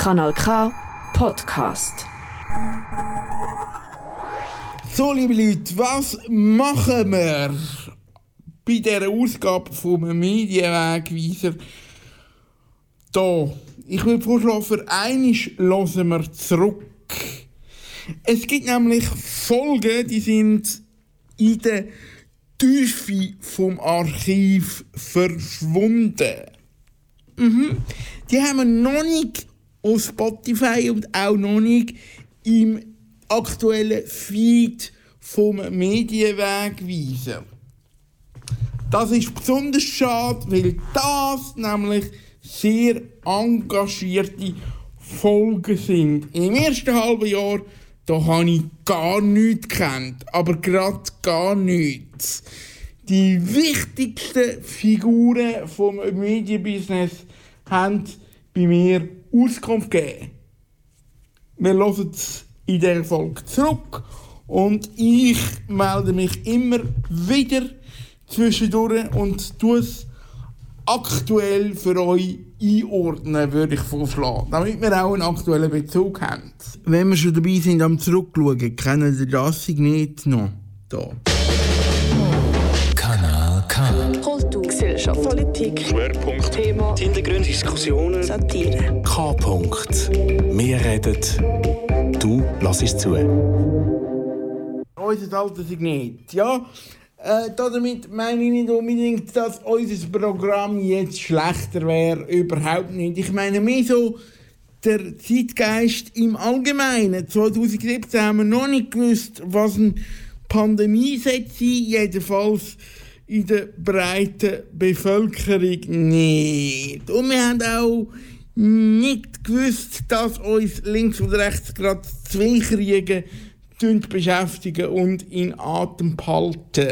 Kanal K Podcast. So, liebe Leute, was machen wir bei dieser Ausgabe vom Medienwegweiser? Da, ich würde vorschlagen, für einiges hören wir zurück. Es gibt nämlich Folgen, die sind in der Tiefe vom Archiv verschwunden. Mhm. Die haben wir noch nicht auf Spotify und auch noch nicht im aktuellen Feed vom Medienwegweiser. Das ist besonders schade, weil das nämlich sehr engagierte Folgen sind. Im ersten halben Jahr da habe ich gar nichts gekannt, aber gerade gar nichts. Die wichtigsten Figuren vom Medienbusiness haben bei mir Auskunft gegeben. Wir hören es in dieser Folge zurück und ich melde mich immer wieder zwischendurch und tue es aktuell für euch einordnen, würde ich vorschlagen, damit wir auch einen aktuellen Bezug haben. Wenn wir schon dabei sind am Zurückschauen, kennen Sie das nicht noch? Da. Gesellschaft, Politik, Schwerpunkt Thema, Hintergründe, Diskussionen, Satire. K. -Punkt. Wir reden, du lass zu. Unser alter Signet, ja. Äh, damit meine ich nicht unbedingt, dass unser Programm jetzt schlechter wäre. Überhaupt nicht. Ich meine mehr so der Zeitgeist im Allgemeinen. 2017 haben wir noch nicht gewusst, was eine Pandemie sein jedenfalls in der breiten Bevölkerung nicht. Und wir haben auch nicht gewusst, dass uns links und rechts gerade zwei Kriege beschäftigen und in Atem behalten.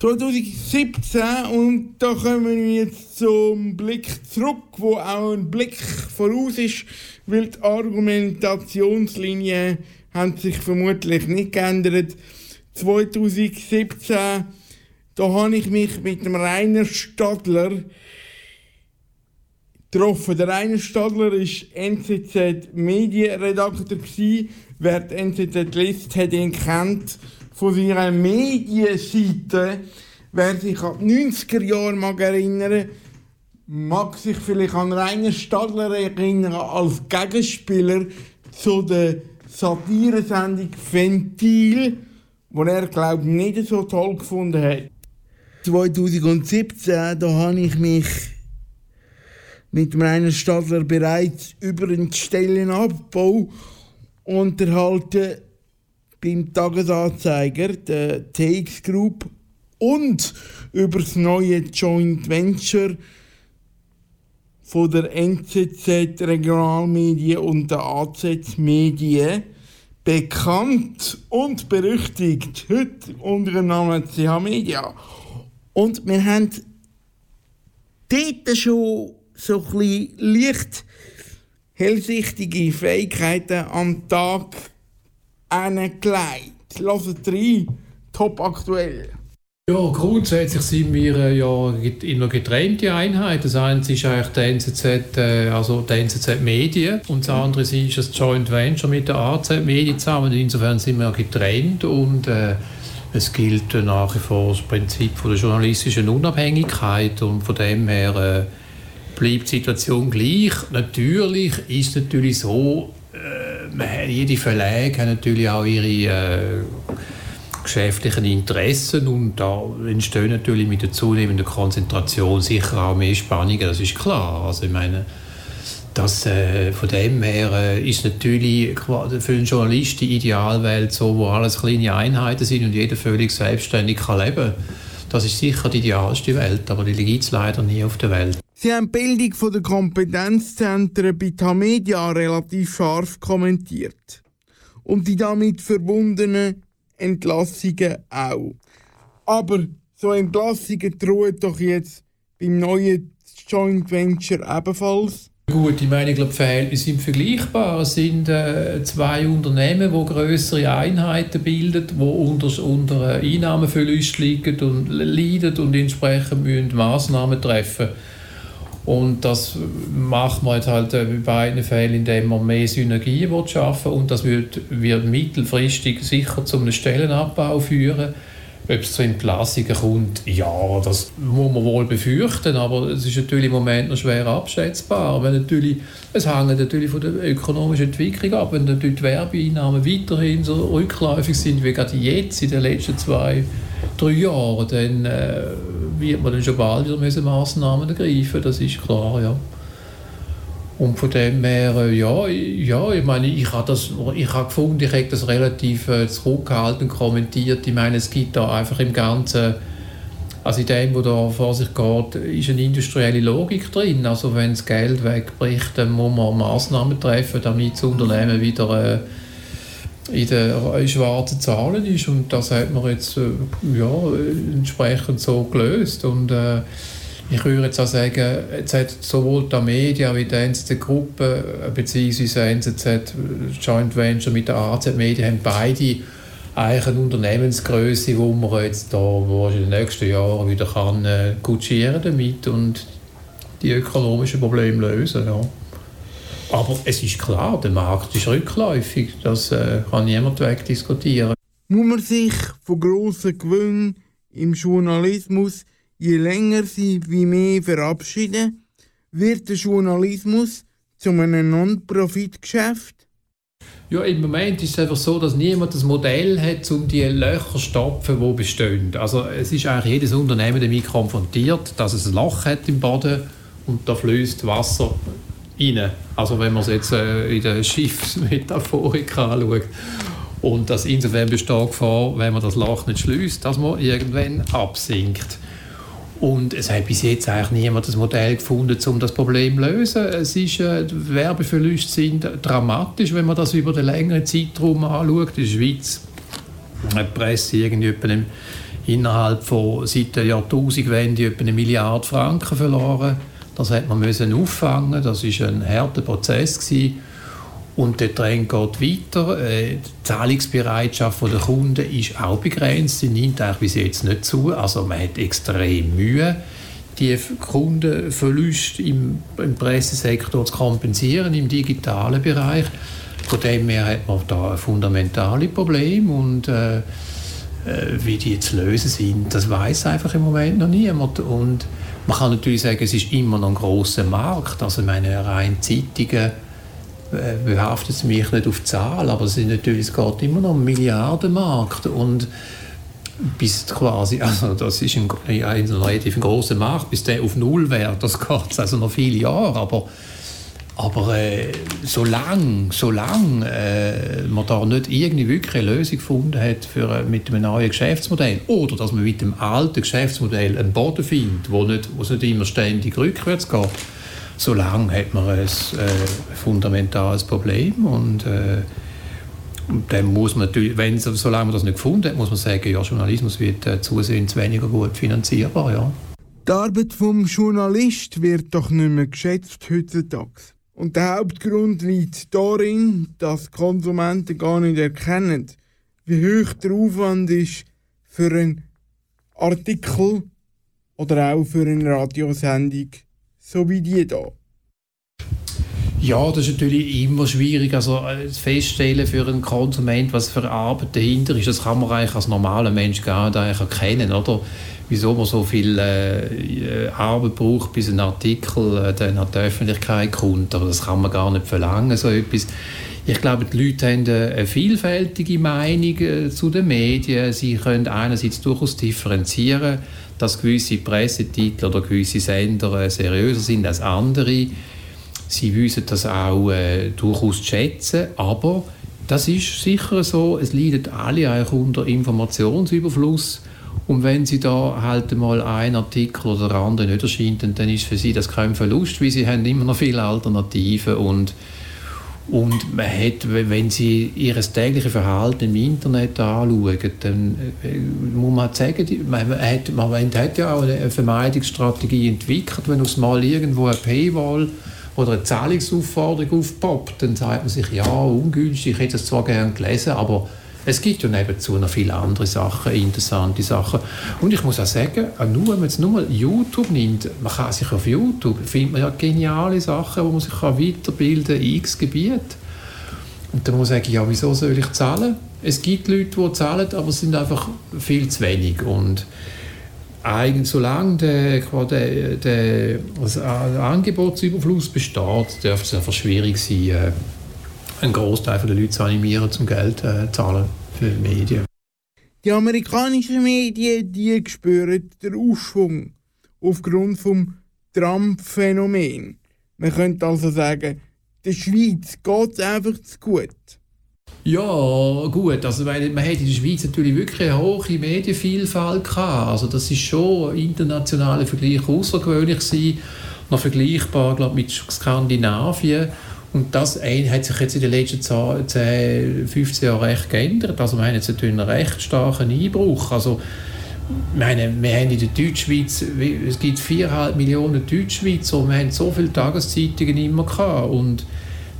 2017 und da kommen wir jetzt zum Blick zurück, wo auch ein Blick voraus ist, weil die Argumentationslinien haben sich vermutlich nicht geändert. 2017 da habe ich mich mit dem Rainer Stadler getroffen. Der Rainer Stadler war NZZ Medienredakteur. Wer die NZZ liest, hat ihn kennt von seiner Medienseite. Wer sich an die 90er Jahre mag erinnern mag sich vielleicht an Rainer Stadler erinnern als Gegenspieler zu der Satiresendung Ventil, wo er glaube ich nicht so toll gefunden hat. 2017 da habe ich mich mit meinem Stadler bereits über den Stellenabbau unterhalten beim Tagesanzeiger, der TX Group und über das neue Joint Venture von der NZZ Regionalmedien und der AZ Medien bekannt und berüchtigt heute unter dem Namen CH Media. Und wir haben dort schon so ein leicht hellsichtige Fähigkeiten am Tag angelegt. Lasst rein, top aktuell. Ja, grundsätzlich sind wir äh, ja in einer getrennten Einheit. Das eine ist eigentlich der NZZ, äh, also der NZZ Medien und das andere ist das Joint Venture mit der AZ Medien zusammen. Insofern sind wir getrennt und äh, es gilt nach wie vor das Prinzip von der journalistischen Unabhängigkeit und von dem her äh, bleibt die Situation gleich. Natürlich ist es natürlich so, äh, jede Verlage hat natürlich auch ihre äh, geschäftlichen Interessen und da entstehen natürlich mit der zunehmenden Konzentration sicher auch mehr Spannungen, das ist klar. Also ich meine, das, äh, von dem her äh, ist natürlich für einen Journalist die Idealwelt so, wo alles kleine Einheiten sind und jeder völlig selbstständig kann leben Das ist sicher die idealste Welt, aber die gibt es leider nie auf der Welt. Sie haben die Bildung der Kompetenzzentren bei Tamedia relativ scharf kommentiert. Und die damit verbundenen Entlassungen auch. Aber so Entlassungen drohen doch jetzt beim neuen Joint Venture ebenfalls. Gut, ich meine, ich glaube, Verhältnisse sind vergleichbar. Es sind äh, zwei Unternehmen, die größere Einheiten bilden, die unter, unter äh, Einnahmenverlust liegen und leiden und entsprechend müssen Massnahmen treffen Und das macht man jetzt halt in beiden Fällen, indem man mehr Synergien schaffen will. Und das wird, wird mittelfristig sicher zu einem Stellenabbau führen. Ob es zu Entlassungen kommt, ja, das muss man wohl befürchten, aber es ist natürlich im Moment noch schwer abschätzbar. Wenn natürlich, es hängt natürlich von der ökonomischen Entwicklung ab. Wenn natürlich die Werbeeinnahmen weiterhin so rückläufig sind, wie gerade jetzt in den letzten zwei, drei Jahren, dann äh, wird man dann schon bald wieder Massnahmen ergreifen das ist klar, ja. Und von dem her, äh, ja, ja, ich meine, ich habe das, ich habe gefunden, ich habe das relativ äh, zurückgehalten kommentiert. Ich meine, es gibt da einfach im Ganzen, also in dem, was da vor sich geht, ist eine industrielle Logik drin. Also wenn das Geld wegbricht, dann muss man Massnahmen treffen, damit das Unternehmen wieder äh, in den schwarzen Zahlen ist. Und das hat man jetzt äh, ja, entsprechend so gelöst. Und äh, ich würde jetzt auch sagen, jetzt hat sowohl die Media wie die NZZ-Gruppe bzw. NZZ Joint Venture mit der AZ Media haben beide eigentlich eine Unternehmensgröße, wo man jetzt da in den nächsten Jahren wieder kann äh, damit und die ökonomischen Probleme lösen. Ja. Aber es ist klar, der Markt ist rückläufig, das äh, kann niemand wegdiskutieren. Muss man sich von grossen Gewinnen im Journalismus je länger sie wie mehr verabschieden, wird der Journalismus zu einem Non-Profit-Geschäft? Ja, im Moment ist es einfach so, dass niemand das Modell hat, um die Löcher zu stopfen, die bestehen. Also es ist eigentlich jedes Unternehmen damit konfrontiert, dass es ein Loch hat im Boden und da fließt Wasser rein. Also wenn man es jetzt äh, in der Schiffsmetaphorik anschaut. Und das insofern besteht Gefahr, wenn man das Loch nicht schließt, dass man irgendwann absinkt. Und es hat bis jetzt eigentlich niemand das Modell gefunden, um das Problem zu lösen. Es ist, äh, Werbeverluste sind dramatisch, wenn man das über den längeren Zeitraum anschaut. In der Schweiz hat die Presse irgendwie im, innerhalb von seit der Jahrtausendwende eine Milliarde Franken verloren. Das hat man müssen auffangen. Das ist ein harter Prozess gewesen. Und der Trend geht weiter. Äh, die Zahlungsbereitschaft der Kunden ist auch begrenzt. Sie nimmt eigentlich bis jetzt nicht zu. Also man hat extrem Mühe, die Kundenverluste im, im Pressesektor zu kompensieren, im digitalen Bereich. Von dem her hat man da ein fundamentales Problem und äh, äh wie die zu lösen sind, das weiß einfach im Moment noch niemand. Und man kann natürlich sagen, es ist immer noch ein großer Markt. Also meine rein Zeitungen äh, behaftet mich nicht auf die Zahl, aber es, ist natürlich, es geht immer noch um Milliardenmarkt und bis quasi, also das ist ein, ein relativ großer Markt, bis der auf Null wäre, das geht also noch viele Jahre, aber aber äh, solange, solange äh, man da nicht irgendwie wirklich eine Lösung gefunden hat für, äh, mit einem neuen Geschäftsmodell oder dass man mit dem alten Geschäftsmodell einen Boden findet, wo, nicht, wo es nicht immer ständig rückwärts geht, solange hat man ein äh, fundamentales Problem und äh, dann muss man natürlich, wenn, solange man das nicht gefunden hat, muss man sagen, ja, Journalismus wird äh, zusehends weniger gut finanzierbar, ja. Die Arbeit vom Journalist wird doch nicht mehr geschätzt heutzutage. Und der Hauptgrund liegt darin, dass Konsumenten gar nicht erkennen, wie hoch der Aufwand ist für einen Artikel oder auch für eine Radiosendung so wie die da? Ja, das ist natürlich immer schwierig, also äh, feststellen für einen Konsument, was für Arbeit dahinter ist. Das kann man eigentlich als normaler Mensch gar nicht erkennen, oder? Wieso man so viel äh, Arbeit braucht, bis ein Artikel äh, dann an die Öffentlichkeit kommt. Aber das kann man gar nicht verlangen, so etwas. Ich glaube, die Leute haben eine vielfältige Meinung äh, zu den Medien. Sie können einerseits durchaus differenzieren dass gewisse Pressetitel oder gewisse Sender äh, seriöser sind als andere. Sie wissen das auch äh, durchaus zu schätzen, aber das ist sicher so, es leiden alle eigentlich unter Informationsüberfluss und wenn Sie da halt mal einen Artikel oder der andere nicht erscheint, dann ist für Sie das kein Verlust, weil Sie haben immer noch viele Alternativen und und man hat, wenn Sie Ihr tägliches Verhalten im Internet anschauen, dann äh, muss man sagen, man hat, man hat ja auch eine Vermeidungsstrategie entwickelt. Wenn uns mal irgendwo eine Paywall oder eine Zahlungsaufforderung aufpoppt, dann sagt man sich, ja, ungünstig, ich hätte es zwar gerne gelesen, aber Es gibt ja nebenzu noch viele andere Sachen, interessante Sachen. Und ich muss auch sagen, nur, wenn man jetzt nur YouTube nimmt, man kann sich auf YouTube, findet man ja geniale Sachen, wo man sich weiterbilden kann, in x Gebiet. Und dann muss man sagen, ja, wieso soll ich zahlen? Es gibt Leute, die zahlen, aber es sind einfach viel zu wenig. Und eigentlich, solange der, der, also der Angebotsüberfluss besteht, dürfte es einfach schwierig sein, äh, einen Großteil der Leute zu animieren, zum Geld zu äh, zahlen für Medien. Die amerikanischen Medien die spüren den Aufschwung aufgrund vom Trump-Phänomen. Man könnte also sagen, der Schweiz geht es einfach zu gut. Ja, gut. Also, weil man hat in der Schweiz natürlich wirklich eine hohe Medienvielfalt gehabt. Also, das ist schon internationaler Vergleich außergewöhnlich gewesen. Noch vergleichbar, glaube mit Skandinavien. Und das hat sich jetzt in den letzten 10, 15 Jahren recht geändert. Also wir haben jetzt natürlich einen recht starken Einbruch. Also, meine, wir haben in der Deutschschweiz, es gibt 4,5 Millionen Deutschschweizer und wir haben so viele Tageszeitungen immer gehabt. Und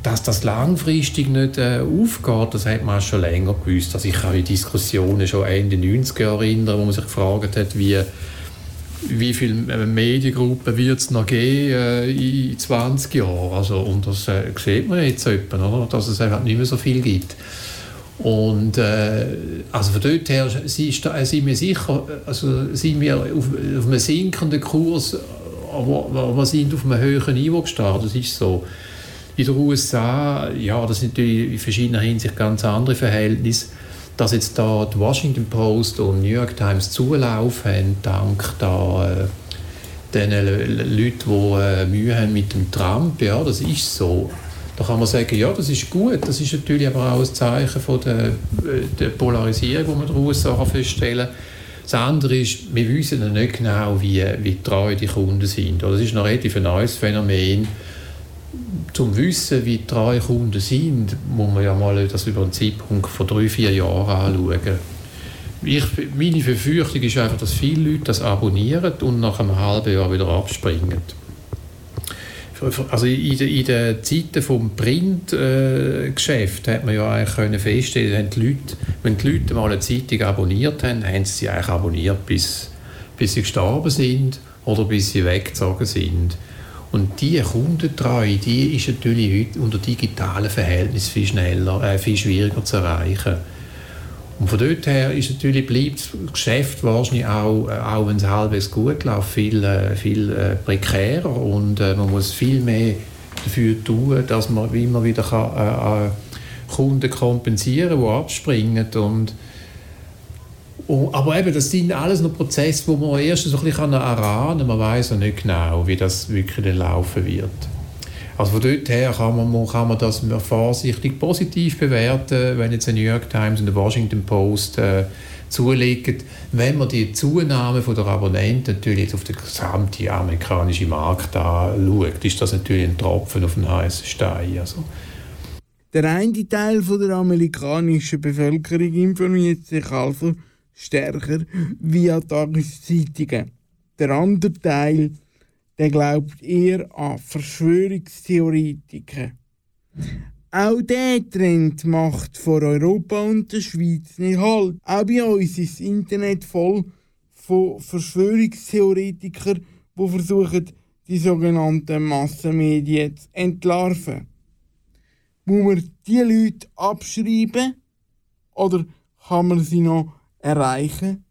dass das langfristig nicht äh, aufgeht, das hat man schon länger gewusst. Also ich kann mich Diskussionen schon Ende 90er Jahre erinnern, wo man sich gefragt hat, wie wie viele äh, Mediengruppen wird es noch geben äh, in 20 Jahren. Also, und das äh, sieht man jetzt etwa, oder? dass es einfach nicht mehr so viel gibt. Und äh, also von dort her äh, sind wir sicher, also sind wir auf, auf einem sinkenden Kurs, aber, aber sind auf einem höheren Niveau gestartet. Das ist so. In den USA, ja, das sind natürlich in verschiedener Hinsicht ganz andere Verhältnisse dass jetzt da die Washington Post und New York Times Zulauf haben, dank da, äh, den Leuten, die äh, Mühe haben mit dem Trump, ja, das ist so. Da kann man sagen, ja, das ist gut. Das ist natürlich aber auch ein Zeichen von der, äh, der Polarisierung, die man daraus feststellen kann. Das andere ist, wir wissen noch nicht genau, wie, wie treu die Kunden sind. Das ist noch relativ ein neues Phänomen zum Wissen, wie treu Kunden sind, muss man ja mal das über einen Zeitpunkt von drei, vier Jahren anschauen. Ich, meine Verfürchtung ist einfach, dass viele Leute das abonnieren und nach einem halben Jahr wieder abspringen. Also in, in den Zeiten des Printgeschäfts äh, hat man ja eigentlich können feststellen, die Leute, wenn die Leute mal eine Zeitung abonniert haben, haben sie sie eigentlich abonniert, bis, bis sie gestorben sind oder bis sie weggezogen sind. Und diese Kundentreue, die ist natürlich heute unter digitalen Verhältnissen viel schneller, äh, viel schwieriger zu erreichen. Und von dort her ist natürlich, bleibt das Geschäft wahrscheinlich auch, äh, auch wenn es halbwegs gut läuft, viel, äh, viel äh, prekärer und man muss viel mehr dafür tun, dass man immer wieder kann, äh, Kunden kompensieren kann, die abspringen und, oh, aber eben, das sind alles noch Prozesse, wo man erst so ein bisschen erahnen kann. Man weiß noch nicht genau, wie das wirklich dann laufen wird. Also von dort her kann man, kann man das vorsichtig positiv bewerten, wenn jetzt die New York Times und die Washington Post äh, zulegen. Wenn man die Zunahme der Abonnenten natürlich auf den gesamten amerikanischen Markt anschaut, ist das natürlich ein Tropfen auf den heißen Stein. Also. Der eine Teil der amerikanischen Bevölkerung informiert sich also stärker via Tageszeitungen. Der andere Teil, der glaubt eher an Verschwörungstheoretiker. Auch der Trend macht vor Europa und der Schweiz nicht halt. Auch bei uns ist das Internet voll von Verschwörungstheoretikern, die versuchen, die sogenannten Massenmedien zu entlarven. Muss man diese Leute abschreiben oder kann man sie noch erreichen?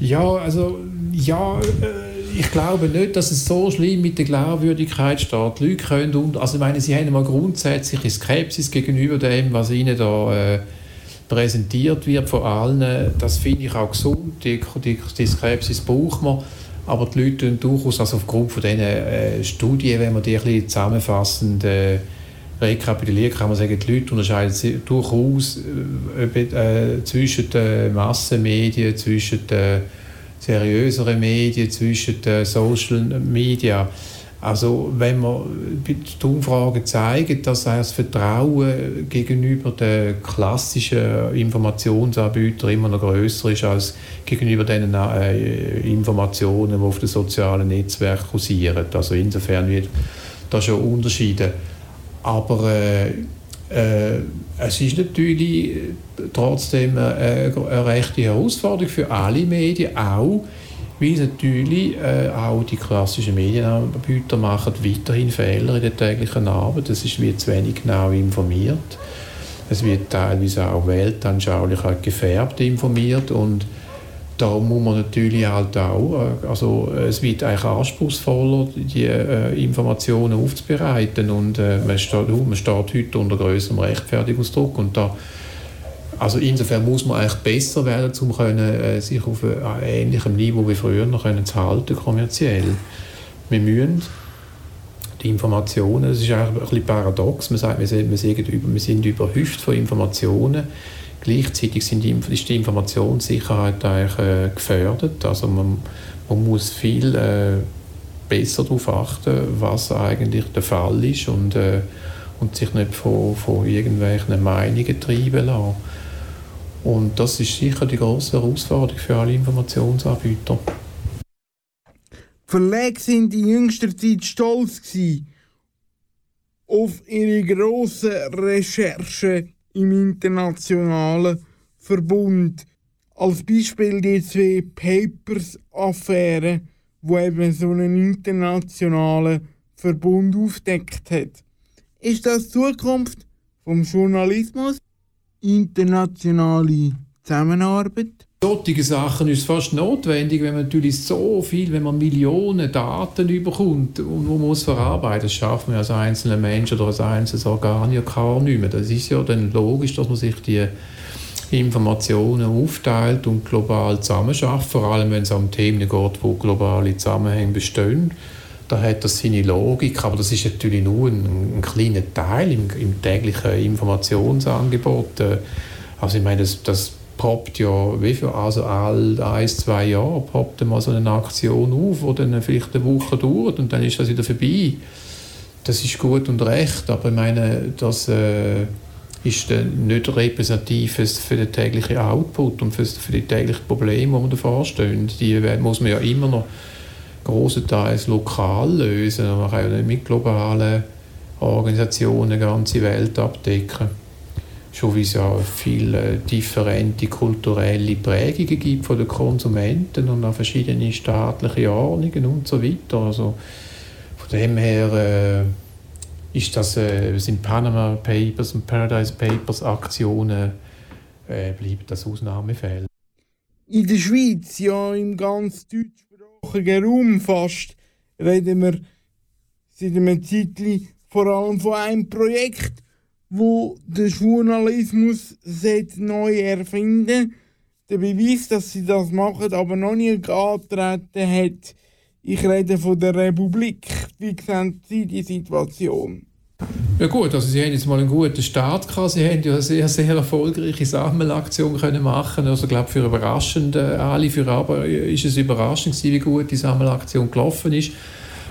Ja, also ja, äh, ich glaube nicht, dass es so schlimm mit der Glaubwürdigkeit steht. Die Leute können, und, also ich meine, sie haben mal grundsätzliche Skepsis gegenüber dem, was ihnen da äh, präsentiert wird von allen. Das finde ich auch gesund, die, die, die Skepsis braucht man. Aber die Leute durchaus, also aufgrund von diesen äh, Studien, wenn man die ein bisschen zusammenfassend äh, rekapitulieren kann man sagen, die Leute unterscheiden durchaus äh, äh, zwischen den Massenmedien, zwischen den seriöseren Medien, zwischen den Social Media. Also wenn man die Umfragen zeigen, dass das Vertrauen gegenüber den klassischen Informationsanbietern immer noch größer ist als gegenüber den äh, Informationen, die auf den sozialen Netzwerken kursieren. Also insofern wird da schon Unterschiede aber äh, äh, es ist natürlich trotzdem eine, eine rechte Herausforderung für alle Medien, auch weil natürlich äh, auch die klassischen Medienanbieter machen weiterhin Fehler in der täglichen Arbeit. Es wie zu wenig genau informiert. Es wird teilweise auch weltanschaulich gefärbt informiert und da muss man natürlich halt auch, äh, also es wird eigentlich anspruchsvoller, die äh, Informationen aufzubereiten und äh, man, steht, man steht heute unter größerem Rechtfertigungsdruck und da also insofern muss man eigentlich besser werden, um können, äh, sich auf einem ähnlichem Niveau wie früher noch können zu halten, kommerziell. Wir müssen die Informationen, das ist eigentlich ein bisschen paradox, man sagt, wir sind, wir wir sind überhäuft von Informationen, gleichzeitig sind die, ist die Informationssicherheit eigentlich äh, gefördert, also man, man muss viel äh, besser darauf achten, was eigentlich der Fall ist und, äh, und sich nicht von, von irgendwelchen Meinungen treiben lassen. Und das ist sicher die große Herausforderung für alle Informationsanbieter. Verlage sind in jüngster Zeit stolz auf ihre grossen Recherchen im internationalen Verbund. Als Beispiel die zwei Papers-Affäre, wo eben so einen internationalen Verbund aufdeckt hat. Ist das Zukunft vom Journalismus? internationale Zusammenarbeit? Solche Sachen ist fast notwendig, wenn man natürlich so viel, wenn man Millionen Daten überkommt und man muss verarbeiten, das schafft man als einzelner Mensch oder als einzelnes Organ ja gar nicht mehr. Das ist ja dann logisch, dass man sich die Informationen aufteilt und global zusammenschafft, vor allem wenn es um Themen geht, wo globale Zusammenhänge bestehen da hat das seine Logik, aber das ist natürlich nur ein, ein kleiner Teil im, im, täglichen Informationsangebot. Also ich meine, das, das poppt ja wie für, also all ein, zwei Jahre poppt mal so eine Aktion auf, die dann vielleicht eine Woche dauert und dann ist das wieder vorbei. Das ist gut und recht, aber ich meine, das äh, ist nicht repräsentativ für den täglichen Output und für, für die täglichen Probleme, die man davor stehen. Die muss man ja immer noch großenteils lokal lösen. Man kann ja nicht mit globalen Organisationen die ganze Welt abdecken. Schon wie es ja viele differente kulturelle Prägungen gibt von den Konsumenten und auch verschiedene staatliche Ordnungen und so weiter. Also von dem her äh, ist das, äh, sind Panama Papers und Paradise Papers Aktionen äh, bleiben das Ausnahmefälle. In der Schweiz, ja im ganz Deutsch deutschsprachigen Raum fast, reden wir seit einem Zeitchen vor allem von einem Projekt, wo der Journalismus neu erfinden Der Beweis, dass sie das machen, aber noch nie angetreten hat. Ich rede von der Republik. Wie sehen Sie die Situation? Ja gut, also Sie haben jetzt mal einen guten Start gehabt. Sie haben ja eine sehr, sehr erfolgreiche Sammelaktion können machen. Also ich glaube für überraschend, äh, alle für aber ist es überraschend wie gut die Sammelaktion gelaufen ist.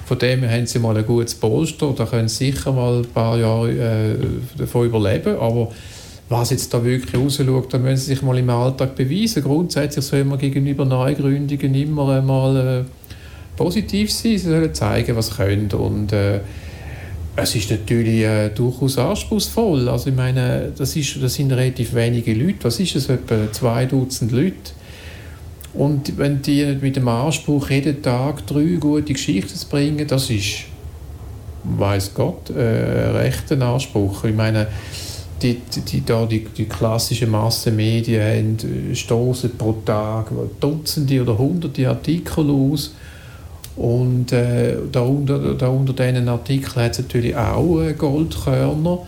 Von dem her haben Sie mal ein gutes Polster. Da können Sie sicher mal ein paar Jahre äh, davon überleben. Aber was jetzt da wirklich rausschaut, da müssen Sie sich mal im Alltag beweisen. Grundsätzlich soll man gegenüber Neugründungen immer mal äh, positiv sein. Sie sollen zeigen, was sie können. Und, äh, es ist natürlich äh, durchaus anspruchsvoll. Also ich meine, das, ist, das sind relativ wenige Leute. Was ist es? Etwa zwei Dutzend Leute. Und wenn die mit dem Anspruch, jeden Tag drei gute Geschichten zu bringen, das ist, weiß Gott, äh, ein rechter Anspruch. Ich meine, die, die, die, die, die klassischen Massenmedien haben, äh, stoßen pro Tag Dutzende oder Hunderte Artikel aus und äh, da, unter, da unter diesen Artikeln hat es natürlich auch äh, Goldkörner.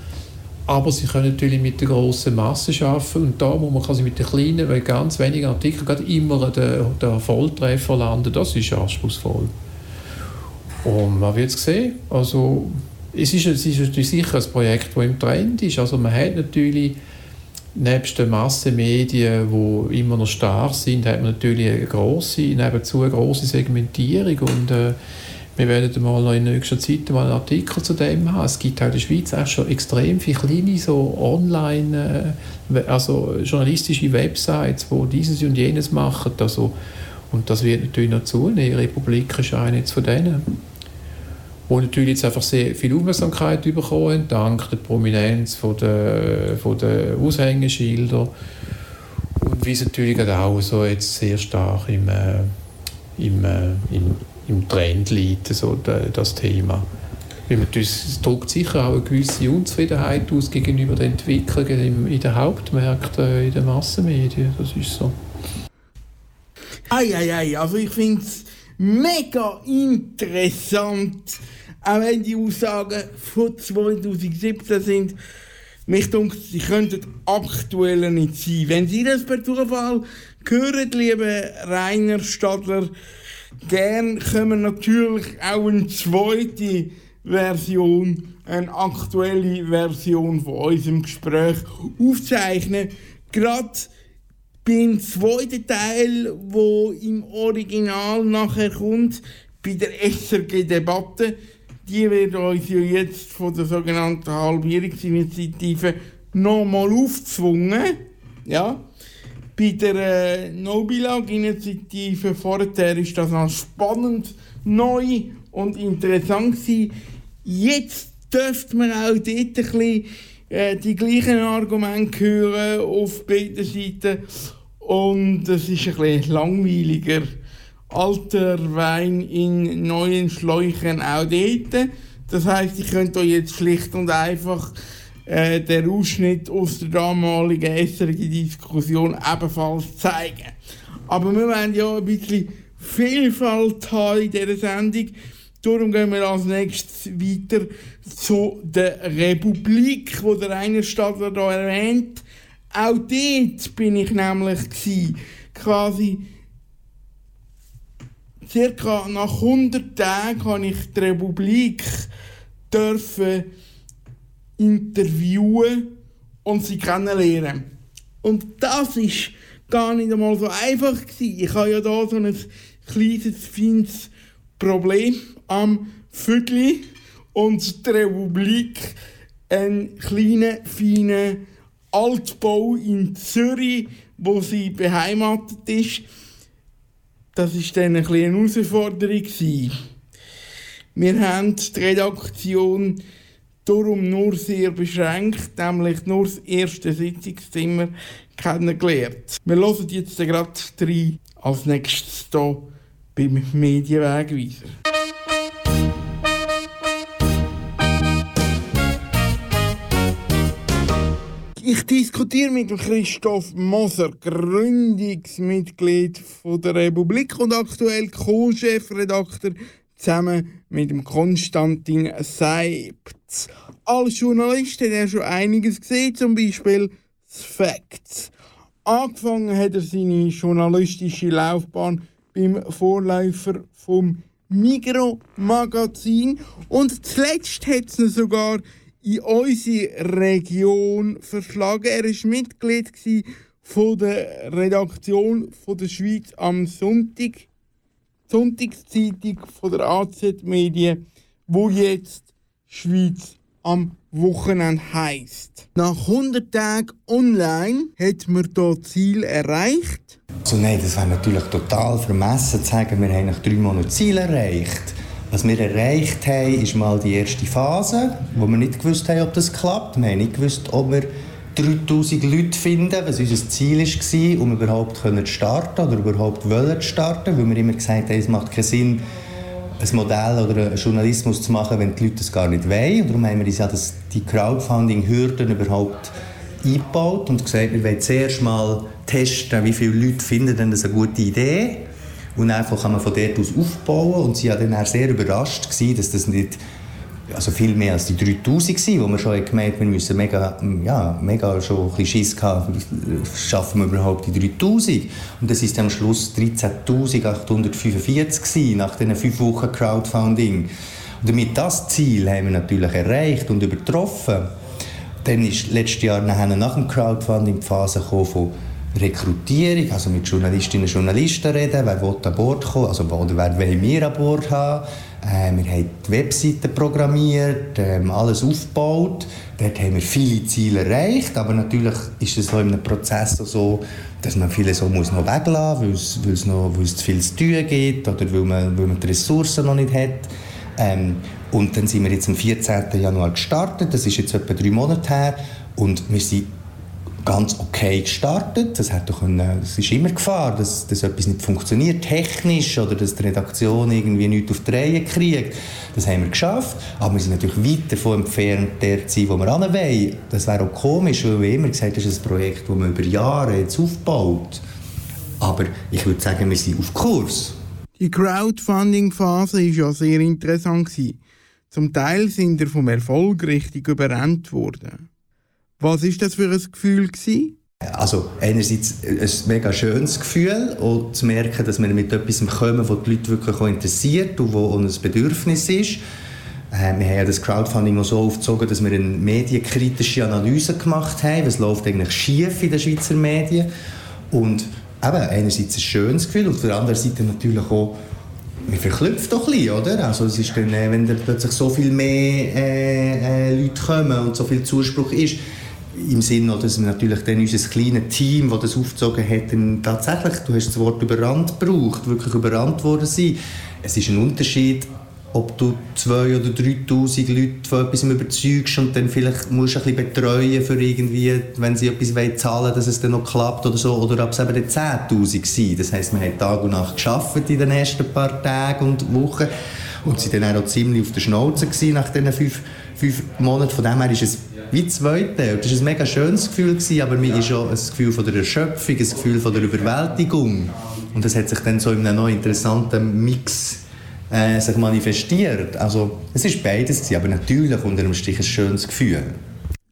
Aber sie können natürlich mit der grossen Masse arbeiten und da muss man quasi mit den kleinen, weil ganz wenigen Artikeln gerade immer der, der Volltreffer landen. Das ist anspruchsvoll. Und man wird es sehen. Also, es ist, es ist natürlich sicher ein Projekt, das im Trend ist. Also man hat natürlich Nebst den Massenmedien, die immer noch stark sind, hat man natürlich eine grosse, nebenzu eine grosse Segmentierung und äh, wir werden mal noch in nächster Zeit mal einen Artikel zu dem haben. Es gibt auch in der Schweiz auch schon extrem viele kleine so online, äh, also journalistische Websites, die dieses und jenes machen. Also, und das wird natürlich noch zunehmen. Republik ist eine von denen. die natürlich jetzt einfach sehr viel Aufmerksamkeit bekommen dank der Prominenz von der, von der Aushängeschilder und wie es natürlich auch so jetzt sehr stark im, äh, im, äh, im, im Trend liegt, so das Thema. Es drückt sicher auch eine gewisse Unzufriedenheit aus gegenüber den Entwicklungen in den Hauptmärkten, in den Massenmedien. Das ist so. Eieiei, also ich finde es mega interessant, auch wenn die Aussagen von 2017 sind. Mich denkt, sie könnten aktueller nicht sein. Wenn Sie das per Zufall hören, liebe Rainer Stadler, gern können wir natürlich auch eine zweite Version, eine aktuelle Version von unserem Gespräch aufzeichnen. Gerade beim zweiten Teil, wo im Original nachher kommt, bei der SRG-Debatte, die wird uns ja jetzt von der sogenannten Halbierungsinitiative nochmal aufgezwungen. Ja. Bei der äh, Nobilag-Initiative vorher ist das noch spannend, neu und interessant gewesen. Jetzt dürfte man auch dort ein bisschen, äh, die gleichen Argumente hören auf beiden Seiten. Und es ist ein bisschen langweiliger. Alter Wein in neuen Schläuchen auch dort. Das heisst, ich könnte euch jetzt schlicht und einfach äh, den Ausschnitt aus der damaligen SRG-Diskussion ebenfalls zeigen. Aber wir wollen ja ein bisschen Vielfalt haben in dieser Sendung. Darum gehen wir als nächstes weiter zu der Republik, wo der Rainer Stadler hier erwähnt. Auch dort bin ich nämlich gewesen, quasi circa nach 100 Tagen habe ich die Republik dürfen interviewen und sie kennenlernen. Und das ist gar nicht einmal so einfach gewesen. Ich habe ja da so ein kleines, feines Problem am Viertel und die Republik einen kleinen, feinen Altbau in Zürich, wo sie beheimatet ist. Das war dann ein eine Herausforderung. Wir haben die Redaktion darum nur sehr beschränkt, nämlich nur das erste Sitzungszimmer kennengelernt. Wir hören jetzt gerade drei als nächstes hier beim Medienwegweiser. Ich diskutiere mit Christoph Moser, Gründungsmitglied der Republik und aktuell Co-Chefredakteur zusammen mit Konstantin Seibz. Als Journalist hat er schon einiges gesehen, zum Beispiel das Facts. Angefangen hat er seine journalistische Laufbahn beim Vorläufer vom Migro Magazin und zuletzt hat es sogar in unsere Region verschlagen. Er war Mitglied von der Redaktion von der Schweiz am Sonntag, Sonntagszeitung von der AZ Medien, wo jetzt Schweiz am Wochenende heisst. Nach 100 Tagen online hat man hier Ziel erreicht. Also nein, das wäre natürlich total vermessen zu sagen, wir haben nach drei Monaten Ziel erreicht. Was wir erreicht haben, ist mal die erste Phase, wo wir nicht gewusst haben, ob das klappt. Wir haben nicht gewusst, ob wir 3000 Leute finden, was unser Ziel war, um überhaupt zu starten oder überhaupt wollen starten, weil wir immer gesagt haben, es macht keinen Sinn, ein Modell oder einen Journalismus zu machen, wenn die Leute das gar nicht wollen. Und darum haben wir uns die Crowdfunding-Hürden überhaupt eingebaut und gesagt, wir wollen zuerst mal testen, wie viele Leute finden das eine gute Idee und einfach kann man von dort aus aufbauen. Und sie war dann sehr überrascht, dass das nicht also viel mehr als die 3000 waren, wo wir schon gemerkt wir müssen mega, ja, mega schon ein bisschen Schiss haben, schaffen wir überhaupt die 3000? Und das ist am Schluss 13.845 nach diesen fünf Wochen Crowdfunding. Und damit das Ziel haben wir natürlich erreicht und übertroffen. Dann ist letztes Jahr nachher, nach dem Crowdfunding die Phase von Rekrutierung, also mit Journalistinnen und Journalisten reden, wer will an Bord kommen, also oder wer wollen wir an Bord haben. Äh, wir haben die Webseite programmiert, äh, alles aufgebaut. Dort haben wir viele Ziele erreicht, aber natürlich ist es so in einem Prozess so, dass man vieles so muss noch weglassen muss, weil es, noch, weil es zu viel zu tun gibt oder weil man, weil man die Ressourcen noch nicht hat. Ähm, und dann sind wir jetzt am 14. Januar gestartet, das ist jetzt etwa drei Monate her und wir sind ganz okay gestartet. Das, doch eine, das ist immer Gefahr, dass, dass etwas nicht funktioniert, technisch, oder dass die Redaktion irgendwie nichts auf die Reihe kriegt. Das haben wir geschafft, aber wir sind natürlich weit davon entfernt, der zu sein, wo wir wollen. Das wäre auch komisch, weil wir immer gesagt das ist ein Projekt, das man über Jahre jetzt aufbaut. Aber ich würde sagen, wir sind auf Kurs. Die Crowdfunding-Phase war ja sehr interessant. Zum Teil sind wir vom Erfolg richtig überrannt worden. Was ist das für ein Gefühl gewesen? Also einerseits ein mega schönes Gefühl, auch zu merken, dass wir mit etwas kommen, das die Leute wirklich interessiert und wo ein Bedürfnis ist. Äh, wir haben das Crowdfunding auch so aufgezogen, dass wir eine medienkritische Analyse gemacht haben. Was läuft eigentlich schief in den Schweizer Medien? Und eben, einerseits ein schönes Gefühl und auf der anderen Seite natürlich auch man verklüpft doch ein bisschen, oder? Also es ist dann, äh, wenn dann plötzlich so viel mehr äh, äh, Leute kommen und so viel Zuspruch ist, im Sinne, dass wir natürlich dann unser kleines Team, das das aufgezogen hat, tatsächlich, du hast das Wort überrannt gebraucht, wirklich überrannt worden sein. Es ist ein Unterschied, ob du zwei oder 3'000 Leute von etwas überzeugst und dann vielleicht musst du ein bisschen betreuen für irgendwie, wenn sie etwas wollen, zahlen dass es dann noch klappt oder so, oder ob es eben 10'000 sind. Das heisst, wir haben Tag und Nacht geschafft in den ersten paar Tagen und Wochen und sie dann auch ziemlich auf der Schnauze nach diesen fünf, fünf Monaten. Von dem her ist es wie zweite. Das war ein mega schönes Gefühl, gewesen, aber mir ist auch ein Gefühl von der Erschöpfung, ein Gefühl von der Überwältigung. Und das hat sich dann so in einem neuen interessanten Mix äh, sich manifestiert. Also es ist beides, gewesen, aber natürlich unter dem Strich ein schönes Gefühl.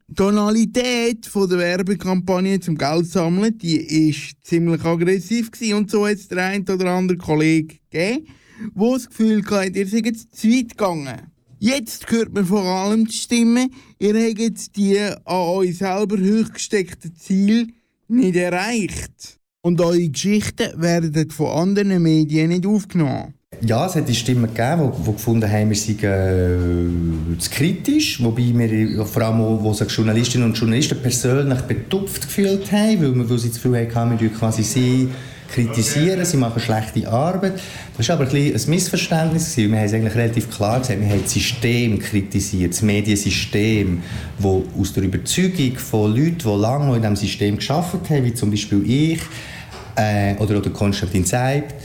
Die Tonalität von der Werbekampagne zum Geld sammeln, die ist ziemlich aggressiv gewesen. und so hat es der ein oder andere Kollege gegeben, der das Gefühl hatte, ihr seid zu weit gegangen. Jetzt hört man vor allem die Stimme, ihr habt die an euch selber hochgesteckten Ziel nicht erreicht. Und eure Geschichten werden von anderen Medien nicht aufgenommen. Ja, es hat die Stimmen gegeben, die, die gefunden haben, wir seien äh, zu kritisch. Wobei wir vor allem, wo, wo sich Journalistinnen und Journalisten persönlich betupft gefühlt haben, weil, weil sie das Gefühl hatten, wir quasi sie kritisieren, sie machen schlechte Arbeit. Das war aber ein, ein Missverständnis. Wir haben es eigentlich relativ klar gesagt, wir haben das System kritisiert, das Mediensystem, das aus der Überzeugung von Leuten, die lange in diesem System gearbeitet haben, wie zum Beispiel ich äh, oder, oder Konstantin Seibt,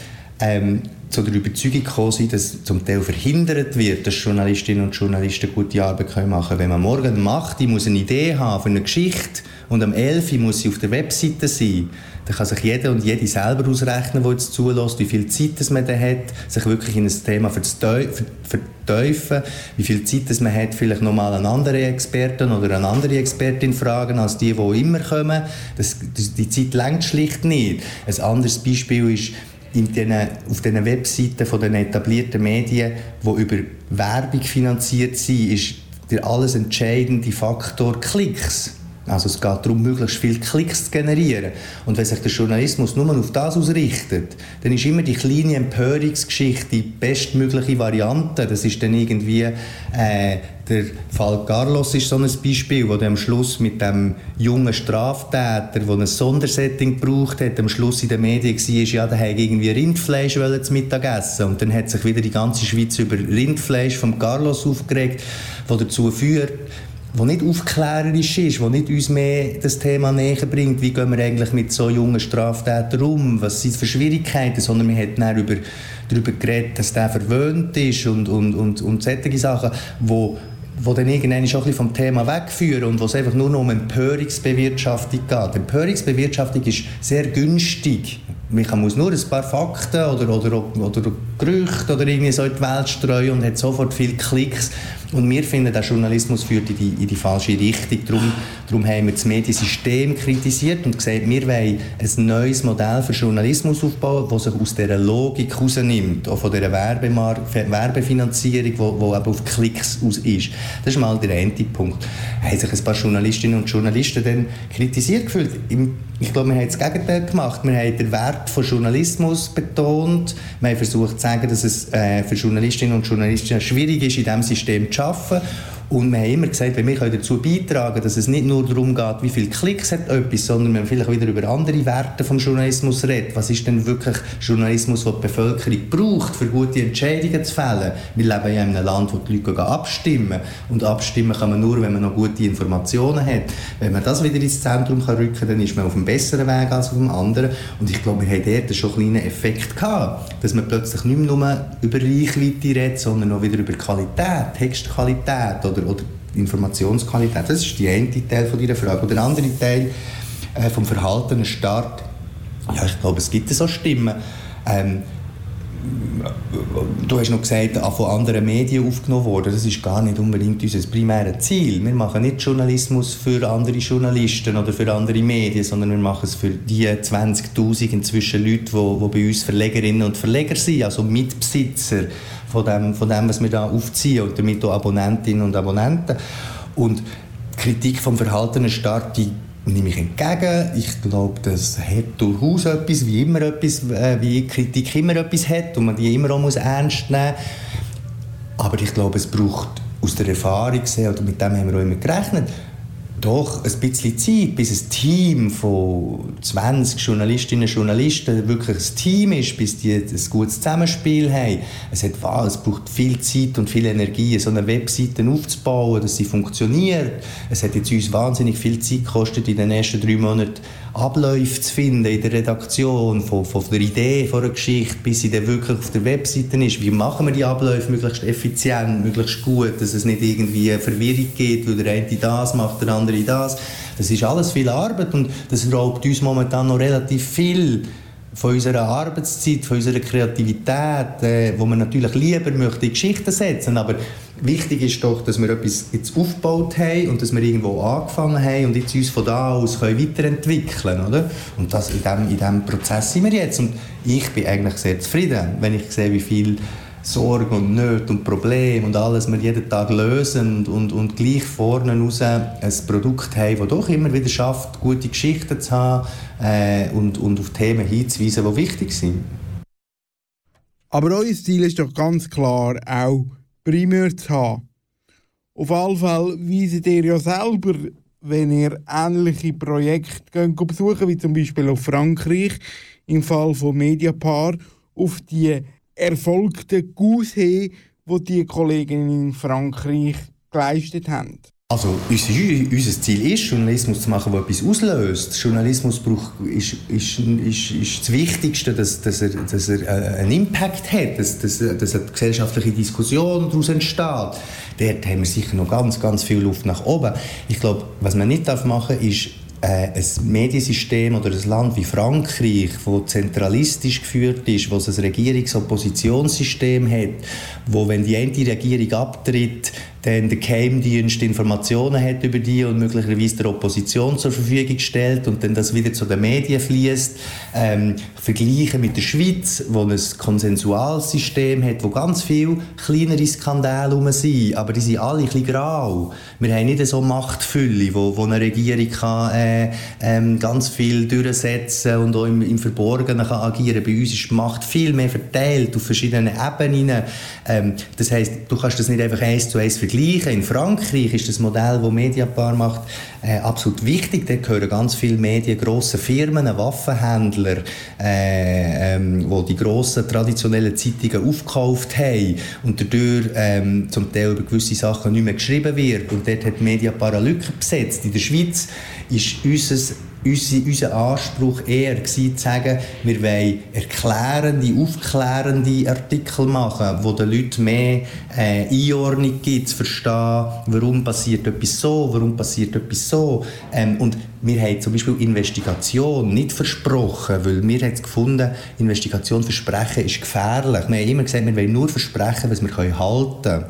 ähm, zu der Überzeugung gekommen sind, dass zum Teil verhindert wird, dass Journalistinnen und Journalisten gute Arbeit machen können. Wenn man morgen macht, die muss eine Idee haben für eine Geschichte und am 11 muss sie auf der Webseite sein, dann kann sich jeder und jede selber ausrechnen, der jetzt zulässt, wie viel Zeit man dann hat, sich wirklich in ein Thema verteufeln, wie viel Zeit man hat, vielleicht nochmal einen anderen Experten oder eine andere Expertin fragen, als die, die immer kommen. Das, die Zeit längt schlicht nicht. Ein anderes Beispiel ist, in den, auf den Webseiten von den etablierten Medien, die über Werbung finanziert sind, ist der alles entscheidende Faktor Klicks. Also es geht darum, möglichst viele Klicks zu generieren. Und wenn sich der Journalismus nur auf das ausrichtet, dann ist immer die kleine Empörungsgeschichte die bestmögliche Variante. Das ist dann irgendwie äh, der Fall Carlos ist so ein Beispiel, wo am Schluss mit dem jungen Straftäter, der ein Sondersetting gebraucht hat, am Schluss in den Medien war, ja, der hat irgendwie Rindfleisch zu Mittag essen und dann hat sich wieder die ganze Schweiz über Rindfleisch von Carlos aufgeregt, was dazu führt, wo nicht aufklärerisch ist, wo nicht uns mehr das Thema näher bringt, wie gehen wir eigentlich mit so jungen Straftätern um, was sind für Schwierigkeiten, sondern wir hat dann über, darüber geredet, dass der verwöhnt ist und, und, und, und solche Sachen, wo wo dann irgendwann schon ein vom Thema wegführen und wo es einfach nur noch um Empörungsbewirtschaftung geht. Empörungsbewirtschaftung ist sehr günstig. Man muss nur ein paar Fakten oder, oder, oder Gerüchte oder irgendwie so in die Welt streuen und hat sofort viele Klicks. Und wir finden, der Journalismus führt in die, in die falsche Richtung. Darum, darum haben wir das Mediensystem kritisiert und gesagt, wir wollen ein neues Modell für Journalismus aufbauen, das sich aus dieser Logik herausnimmt, auch von dieser Werbefinanzierung, die auf Klicks aus ist. Das ist mal der eine Punkt. Haben sich ein paar Journalistinnen und Journalisten dann kritisiert gefühlt? Ich glaube, wir haben das Gegenteil gemacht. Wir haben den Wert von Journalismus betont. Wir haben versucht zu sagen, dass es äh, für Journalistinnen und Journalisten schwierig ist, in diesem System zu arbeiten. Und wir haben immer gesagt, wir können dazu beitragen, dass es nicht nur darum geht, wie viele Klicks hat etwas, sondern wir vielleicht wieder über andere Werte vom Journalismus reden. Was ist denn wirklich Journalismus, den die Bevölkerung braucht, für gute Entscheidungen zu fällen? Wir leben ja in einem Land, wo die Leute abstimmen. Und abstimmen kann man nur, wenn man noch gute Informationen hat. Wenn man das wieder ins Zentrum kann rücken kann, dann ist man auf einem besseren Weg als auf dem anderen. Und ich glaube, wir haben dort schon einen kleinen Effekt gehabt, dass man plötzlich nicht mehr nur über Reichweite redet, sondern auch wieder über Qualität, Textqualität oder, oder Informationsqualität. Das ist der eine Teil von dieser Frage. Und der andere Teil äh, vom Verhalten, Start, ja, ich glaube, es gibt so Stimmen. Ähm, du hast noch gesagt, von anderen Medien aufgenommen worden. Das ist gar nicht unbedingt unser primäres Ziel. Wir machen nicht Journalismus für andere Journalisten oder für andere Medien, sondern wir machen es für die 20'000 inzwischen Leute, die, die bei uns Verlegerinnen und Verleger sind, also Mitbesitzer von dem, von dem was wir da aufziehen und damit auch Abonnentinnen und Abonnenten. Und die Kritik vom Verhaltenen Staat, die nehme ich entgegen. Ich glaube, das hat durchaus etwas, wie immer etwas, äh, wie Kritik immer etwas hat und man die immer auch muss ernst nehmen muss. Aber ich glaube, es braucht aus der Erfahrung gesehen, oder mit dem haben wir auch immer gerechnet, doch ein bisschen Zeit, bis ein Team von 20 Journalistinnen und Journalisten wirklich ein Team ist, bis die ein gutes Zusammenspiel haben. Es, hat, es braucht viel Zeit und viel Energie, so eine Webseite aufzubauen, dass sie funktioniert. Es hat jetzt uns wahnsinnig viel Zeit gekostet in den ersten drei Monaten, Abläufe zu finden in der Redaktion, von, von der Idee von einer Geschichte, bis sie dann wirklich auf der Webseite ist. Wie machen wir die Abläufe möglichst effizient, möglichst gut, dass es nicht irgendwie Verwirrung gibt, weil der eine das macht, der andere das. Das ist alles viel Arbeit und das raubt uns momentan noch relativ viel von unserer Arbeitszeit, von unserer Kreativität, äh, wo man natürlich lieber möchte in Geschichten setzen, aber wichtig ist doch, dass wir etwas jetzt aufgebaut haben und dass wir irgendwo angefangen haben und jetzt uns von da aus können weiterentwickeln oder? Und das, in diesem in dem Prozess sind wir jetzt und ich bin eigentlich sehr zufrieden, wenn ich sehe, wie viel Sorgen und Nöte und Probleme und alles wir jeden Tag lösen und, und, und gleich vorne raus ein Produkt haben, das doch immer wieder schafft, gute Geschichten zu haben äh, und, und auf Themen hinzuweisen, die wichtig sind. Aber euer Ziel ist doch ganz klar auch primär zu haben. Auf alle Fälle weiset ihr ja selber, wenn ihr ähnliche Projekte besuchen wie zum Beispiel auf Frankreich, im Fall von Mediapar, auf die erfolgten Gousset, die die Kolleginnen in Frankreich geleistet haben. Also unser, unser Ziel ist, Journalismus zu machen, der etwas auslöst. Journalismus braucht, ist, ist, ist, ist das Wichtigste, dass, dass, er, dass er äh, einen Impact hat, dass, dass, dass eine gesellschaftliche Diskussion daraus entsteht. Dort haben wir sicher noch ganz, ganz viel Luft nach oben. Ich glaube, was man nicht machen darf, ist äh, ein Mediensystem oder ein Land wie Frankreich, das zentralistisch geführt ist, wo es ein Regierungs-Oppositionssystem hat, wo, wenn die eine Regierung abtritt, dann der Geheimdienst Informationen hat über die und möglicherweise der Opposition zur Verfügung stellt und dann das wieder zu den Medien fließt. Ähm, vergleichen mit der Schweiz, wo ein Konsensualsystem hat, wo ganz viele kleinere Skandale herum sind, aber die sind alle ein bisschen grau. Wir haben nicht so Machtfülle, wo, wo eine Regierung kann, äh, ähm, ganz viel durchsetzen und auch im, im Verborgenen kann agieren. Bei uns ist die Macht viel mehr verteilt auf verschiedenen Ebenen. Ähm, das heißt, du kannst das nicht einfach eins zu eins vergleichen. In Frankreich ist das Modell, das Mediapar macht, äh, absolut wichtig. Da gehören ganz viele Medien, grosse Firmen, Waffenhändler, äh, ähm, die grossen traditionellen Zeitungen aufgekauft haben und dadurch ähm, zum Teil über gewisse Sachen nicht mehr geschrieben wird. Und dort hat Mediapar eine Lücke besetzt. In der Schweiz ist unser unser Anspruch eher zu sagen, wir wollen erklärende, aufklärende Artikel machen, wo den Leuten mehr äh, Einordnung gibt, zu verstehen, warum passiert etwas so, warum passiert etwas so. Ähm, und wir haben zum Beispiel Investigation nicht versprochen, weil wir haben gefunden, Investigation versprechen ist gefährlich. Wir haben immer gesagt, wir wollen nur versprechen, was wir halten können.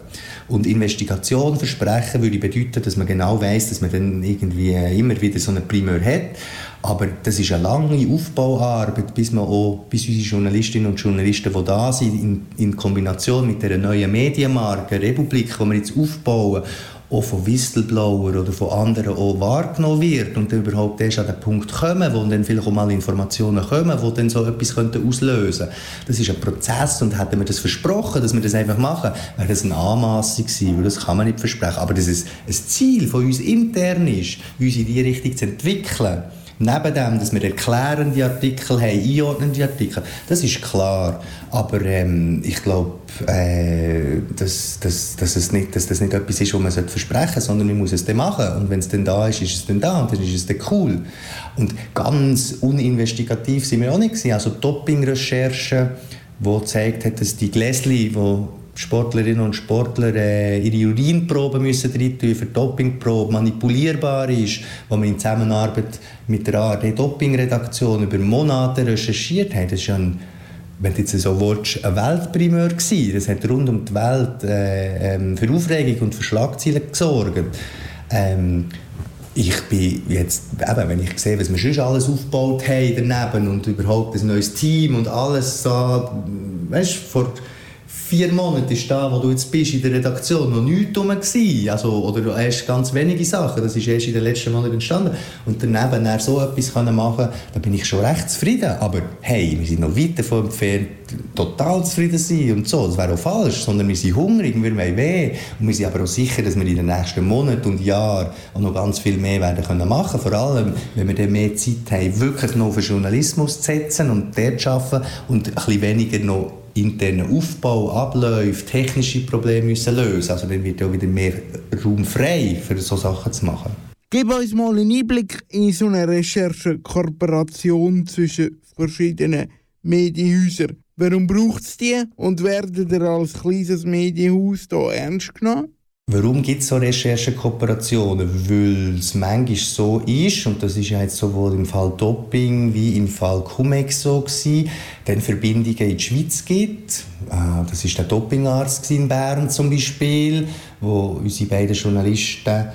Und Investigation versprechen würde bedeuten, dass man genau weiß, dass man dann irgendwie immer wieder so eine Primeur hat. Aber das ist eine lange Aufbauarbeit, bis man auch, bis unsere Journalistinnen und Journalisten, die da sind, in, in Kombination mit der neuen Medienmarke Republik, die wir jetzt aufbauen, auch von Whistleblower oder von anderen auch wahrgenommen wird und dann überhaupt erst an den Punkt kommen, wo dann vielleicht auch mal Informationen kommen, die dann so etwas könnten auslösen Das ist ein Prozess und hätten wir das versprochen, dass wir das einfach machen, wäre das eine Anmassung gewesen, weil das kann man nicht versprechen. Aber dass es ein Ziel von uns intern ist, uns in diese Richtung zu entwickeln, Neben dem, dass wir erklärende Artikel haben, einordnende Artikel, das ist klar. Aber ähm, ich glaube, äh, dass, dass, dass, es nicht, dass das nicht etwas ist, was man versprechen sollte, sondern man muss es dann machen. Und wenn es dann da ist, ist es dann da und dann ist es dann cool. Und ganz uninvestigativ sind wir auch nicht gewesen. Also Doping-Recherchen, die gezeigt hat, dass die Gläschen, die Sportlerinnen und Sportler äh, ihre Urinproben müssen reintun für Dopingprobe manipulierbar ist, wo man in Zusammenarbeit mit der ARD Dopingredaktion über Monate recherchiert hat. Das ist ein wenn du jetzt so willst, ein Weltprimeur gewesen. Das hat rund um die Welt äh, ähm, für Aufregung und für Schlagzeilen gesorgt. Ähm, ich bin jetzt, eben, wenn ich sehe, was wir schon alles aufgebaut haben daneben und überhaupt ein neues Team und alles so, weißt, vor vier Monate ist da, wo du jetzt bist in der Redaktion, noch nichts rum gewesen. Also, oder erst ganz wenige Sachen. Das ist erst in den letzten Monaten entstanden. Und daneben dann so etwas können machen da bin ich schon recht zufrieden. Aber hey, wir sind noch weit davon entfernt, total zufrieden sein und so. Das wäre auch falsch. Sondern wir sind hungrig, wir wollen weh. Und wir sind aber auch sicher, dass wir in den nächsten Monaten und Jahren auch noch ganz viel mehr werden können machen. Vor allem, wenn wir dann mehr Zeit haben, wirklich noch für Journalismus zu setzen und dort zu arbeiten und ein bisschen weniger noch internen Aufbau, Abläufe, technische Probleme müssen lösen Also dann wird ja wieder mehr Raum frei, für so Sachen zu machen. Gib uns mal einen Einblick in so eine Recherche-Kooperation zwischen verschiedenen Medienhäusern. Warum braucht es die und werdet ihr als kleines Medienhaus hier ernst genommen? Warum gibt es so Recherchekooperationen? Weil es manchmal so ist, und das ist ja jetzt sowohl im Fall Doping wie im Fall Cumex so gewesen, dann Verbindungen in die Schweiz gibt. Ah, das ist der Dopingarzt in Bern zum Beispiel, wo unsere beiden Journalisten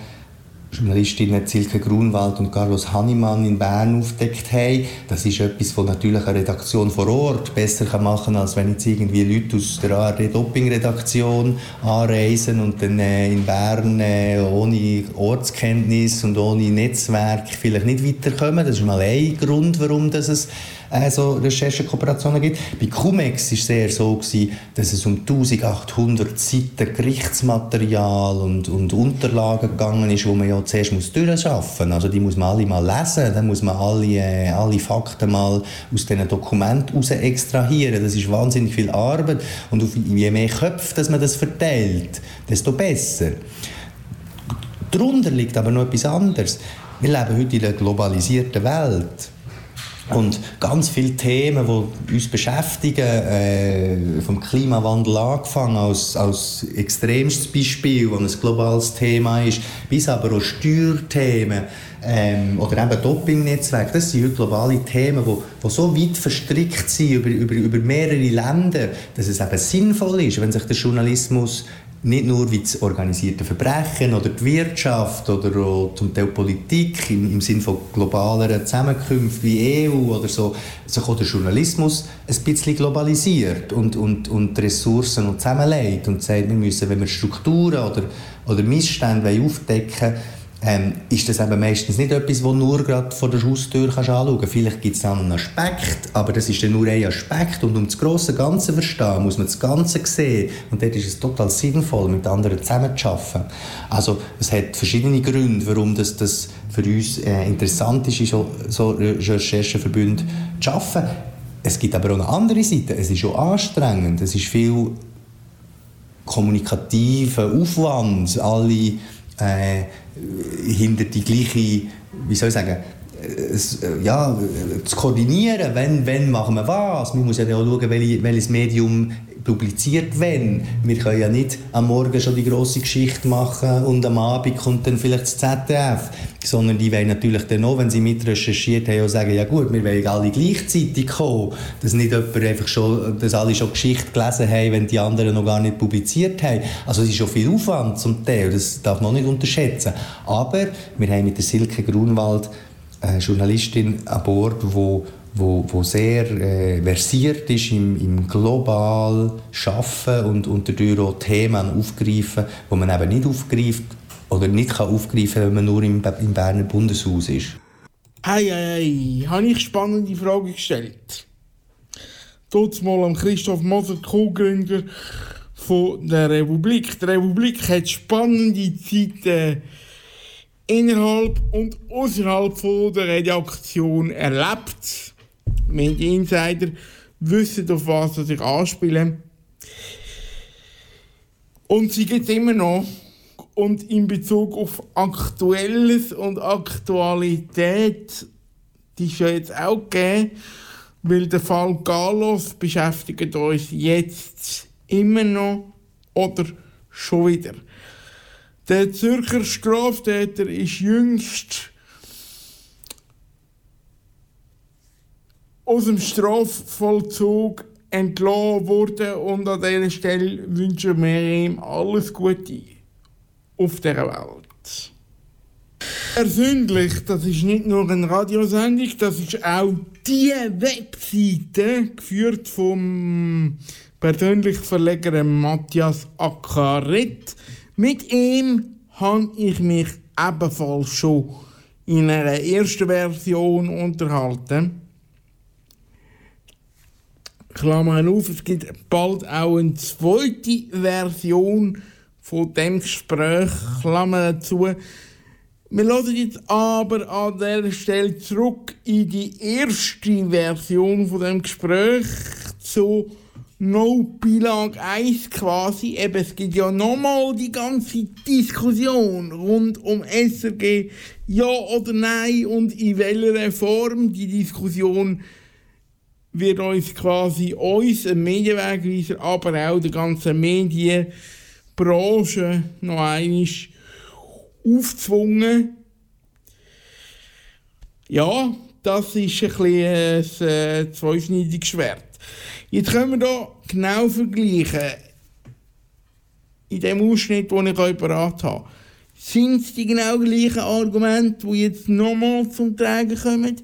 Journalistinnen Silke Grunwald und Carlos Hannemann in Bern aufdeckt haben. Das ist etwas, was natürlich eine Redaktion vor Ort besser machen kann, als wenn jetzt irgendwie Leute aus der ARD-Doping-Redaktion anreisen und dann äh, in Bern äh, ohne Ortskenntnis und ohne Netzwerk vielleicht nicht weiterkommen. Das ist mal ein Grund, warum das es äh, so Recherchekooperationen gibt. Bei Cumex war es sehr so, gewesen, dass es um 1800 Seiten Gerichtsmaterial und, und Unterlagen gegangen ist, wo man ja zuerst muss durchschaffen muss. Also die muss man alle mal lesen, dann muss man alle, äh, alle Fakten mal aus diesen Dokumenten heraus extrahieren. Das ist wahnsinnig viel Arbeit und je mehr Köpfe dass man das verteilt, desto besser. Darunter liegt aber noch etwas anderes. Wir leben heute in einer globalisierten Welt. Und ganz viele Themen, die uns beschäftigen, äh, vom Klimawandel angefangen als, als extremstes Beispiel, wo ein globales Thema ist, bis aber auch Steuerthemen ähm, oder eben Dopingnetzwerk, das sind heute globale Themen, die, die so weit verstrickt sind über, über, über mehrere Länder, dass es eben sinnvoll ist, wenn sich der Journalismus nicht nur wie das organisierte Verbrechen oder die Wirtschaft oder zum Teil Politik im, im Sinne von globaleren Zusammenkünften wie EU oder so, sich auch der Journalismus ein bisschen globalisiert und, und, und Ressourcen und zusammenlegt und sagt, wir müssen, wenn wir Strukturen oder, oder Missstände aufdecken wollen, ähm, ist das eben meistens nicht etwas, das nur gerade vor der Haustür kannst anschauen kannst. Vielleicht gibt es auch einen Aspekt, aber das ist dann nur ein Aspekt. Und um das grosse Ganze zu verstehen, muss man das Ganze sehen. Und dort ist es total sinnvoll, mit anderen zusammenzuarbeiten. Also es hat verschiedene Gründe, warum das, das für uns äh, interessant ist, so, so Rechercheverbünde zu arbeiten. Es gibt aber auch eine andere Seite. Es ist auch anstrengend. Es ist viel kommunikativer Aufwand. Alle äh, hinter die gleiche, wie soll ich sagen, äh, ja, zu koordinieren, wenn, wenn machen wir was. Man muss ja auch schauen, welches Medium publiziert wenn. Wir können ja nicht am Morgen schon die große Geschichte machen und am Abend kommt dann vielleicht das ZDF, sondern die wollen natürlich dann auch, wenn sie mit recherchiert haben, auch sagen, ja gut, wir wollen alle gleichzeitig kommen, dass nicht jemand einfach schon, dass alle schon Geschichte gelesen haben, wenn die anderen noch gar nicht publiziert haben. Also es ist schon viel Aufwand zum Teil, das darf man nicht unterschätzen. Aber wir haben mit der Silke Grunwald eine Journalistin an Bord, die wo, wo sehr äh, versiert ist im, im global Schaffen und, dadurch auch Themen aufgreifen, die man eben nicht aufgreift oder nicht kann aufgreifen wenn man nur im, im Berner Bundeshaus ist. Hey, hey, hey, habe ich spannende Frage gestellt. Dort mal am Christoph Moser, Co-Gründer der Republik. Die Republik hat spannende Zeiten innerhalb und außerhalb der Redaktion erlebt. Die Insider wissen, auf was sie sich anspielen. Und sie gibt immer noch. Und in Bezug auf Aktuelles und Aktualität, die ist ja jetzt auch gegeben, weil der Fall Galos beschäftigt uns jetzt immer noch oder schon wieder. Der Zürcher Straftäter ist jüngst aus dem Strafvollzug entlassen worden und an dieser Stelle wünschen wir ihm alles Gute auf dieser Welt. Persönlich, das ist nicht nur eine Radiosendung, das ist auch die Webseite, geführt vom persönlichen Verleger Matthias Akaret. Mit ihm habe ich mich ebenfalls schon in einer ersten Version unterhalten. Klammern auf, es gibt bald auch eine zweite Version von dem Gespräch, Klammern dazu. Wir lassen jetzt aber an dieser Stelle zurück in die erste Version von dem Gespräch zu No Bilag 1 quasi. Eben, es gibt ja nochmal die ganze Diskussion rund um SRG, ja oder nein und in welcher Form. Die Diskussion wird uns quasi uns, ein Medienwegweiser, aber auch der ganzen Medienbranche noch einmal aufzwungen. Ja, das ist ein bisschen ein äh, zweischneidiges Schwert. Jetzt können wir hier genau vergleichen, in dem Ausschnitt, den ich euch beraten habe. Sind es die genau gleichen Argumente, die jetzt nochmal zum Tragen kommen?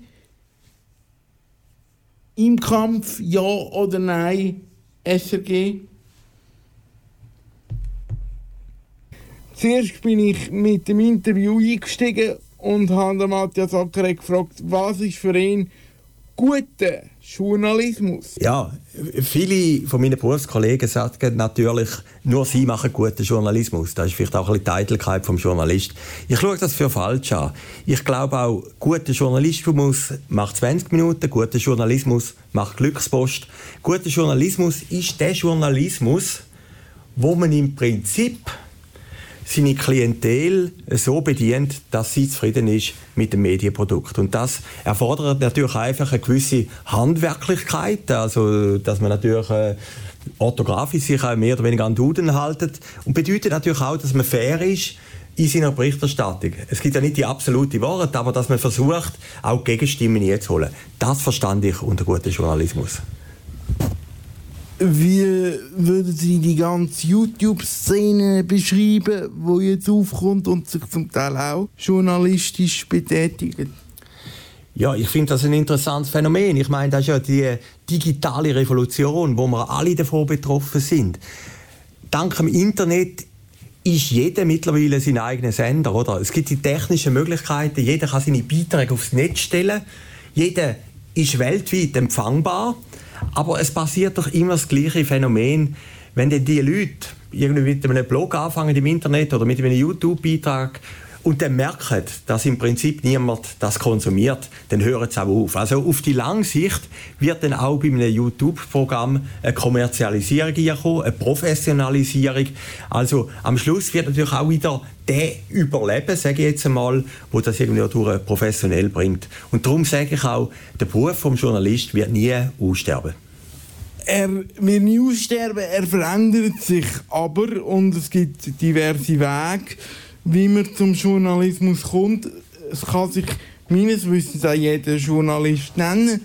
Im Kampf ja oder nein SRG? Zuerst bin ich mit dem Interview eingestiegen und habe Matthias Ackere gefragt, was ist für ihn guter Journalismus? Ja, viele von meinen Berufskollegen sagen natürlich, nur sie machen guten Journalismus. Das ist vielleicht auch ein bisschen die Eitelkeit vom Journalist. Ich schaue das für falsch an. Ich glaube auch, guter Journalismus macht 20 Minuten, guter Journalismus macht Glückspost. Guter Journalismus ist der Journalismus, wo man im Prinzip seine Klientel so bedient, dass sie zufrieden ist mit dem Medienprodukt. Und das erfordert natürlich einfach eine gewisse Handwerklichkeit, also dass man natürlich äh, orthografisch sich auch mehr oder weniger an Duden haltet und bedeutet natürlich auch, dass man fair ist in seiner Berichterstattung. Es gibt ja nicht die absolute Wahrheit, aber dass man versucht, auch Gegenstimmen einzuholen. Das verstand ich unter gutem Journalismus. Wie würden Sie die ganze YouTube-Szene beschreiben, die jetzt aufkommt und sich zum Teil auch journalistisch betätigt? Ja, ich finde das ein interessantes Phänomen. Ich meine, das ist ja die digitale Revolution, wo wir alle davon betroffen sind. Dank dem Internet ist jeder mittlerweile sein eigener Sender, oder? Es gibt die technischen Möglichkeiten, jeder kann seine Beiträge aufs Netz stellen, jeder ist weltweit empfangbar. Aber es passiert doch immer das gleiche Phänomen, wenn dann die Leute irgendwie mit einem Blog anfangen im Internet oder mit einem YouTube-Beitrag und dann merken, dass im Prinzip niemand das konsumiert, dann hören sie auch auf. Also auf die lange Sicht wird dann auch bei einem YouTube-Programm eine Kommerzialisierung kommen, eine Professionalisierung. Also am Schluss wird natürlich auch wieder der überleben, sage ich jetzt einmal, wo das irgendwie durch professionell bringt. Und darum sage ich auch, der Beruf vom Journalist wird nie aussterben. Er wird nie aussterben, er verändert sich aber und es gibt diverse Wege wie man zum Journalismus kommt. Es kann sich meines Wissens auch jeder Journalist nennen.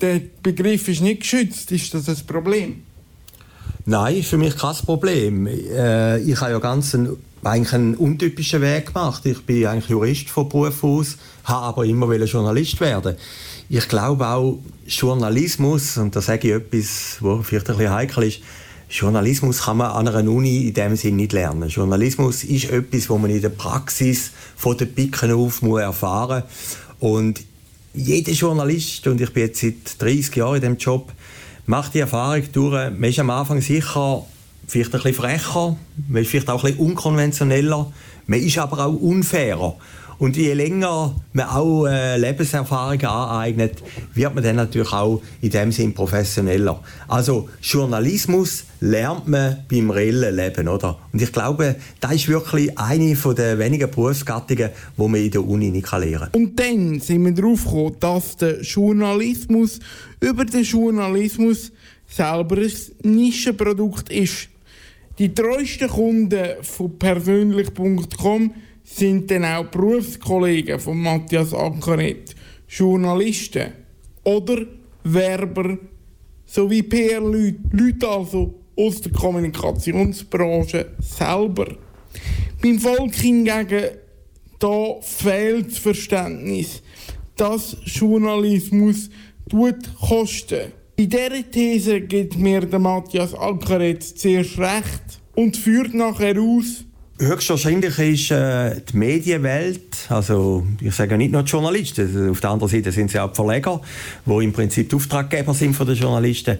Der Begriff ist nicht geschützt. Ist das ein Problem? Nein, ist für mich kein Problem. Äh, ich habe ja ganz einen, eigentlich einen untypischen Weg gemacht. Ich bin eigentlich Jurist von Beruf aus, habe aber immer Journalist werden. Ich glaube auch, Journalismus, und da sage ich etwas, was vielleicht ein bisschen heikel ist, Journalismus kann man an einer Uni in dem Sinne nicht lernen. Journalismus ist etwas, wo man in der Praxis von den Picken auf muss erfahren und jeder Journalist, und ich bin jetzt seit 30 Jahren in diesem Job, macht die Erfahrung durch, man ist am Anfang sicher vielleicht ein bisschen frecher, man ist vielleicht auch ein bisschen unkonventioneller, man ist aber auch unfairer. Und je länger man auch äh, Lebenserfahrung aneignet, wird man dann natürlich auch in dem Sinn professioneller. Also Journalismus lernt man beim reellen Leben, oder? Und ich glaube, das ist wirklich eine der wenigen Berufsgattungen, die man in der Uni nicht lernen kann. Und dann sind wir darauf gekommen, dass der Journalismus über den Journalismus selber ein Nischenprodukt ist. Die treuesten Kunden von persönlich.com sind dann auch Berufskollegen von Matthias Ankaret, Journalisten oder Werber sowie PR-Leute, Leute also aus der Kommunikationsbranche selber. Beim Volk hingegen da fehlt das Verständnis, dass Journalismus tut kosten. Bei dieser These gibt mir der Matthias Alcaret zuerst recht und führt nachher aus, Höchstwahrscheinlich ist äh, die Medienwelt, also ich sage nicht nur die Journalisten, also auf der anderen Seite sind sie auch die Verleger, die im Prinzip die Auftraggeber sind von den Journalisten,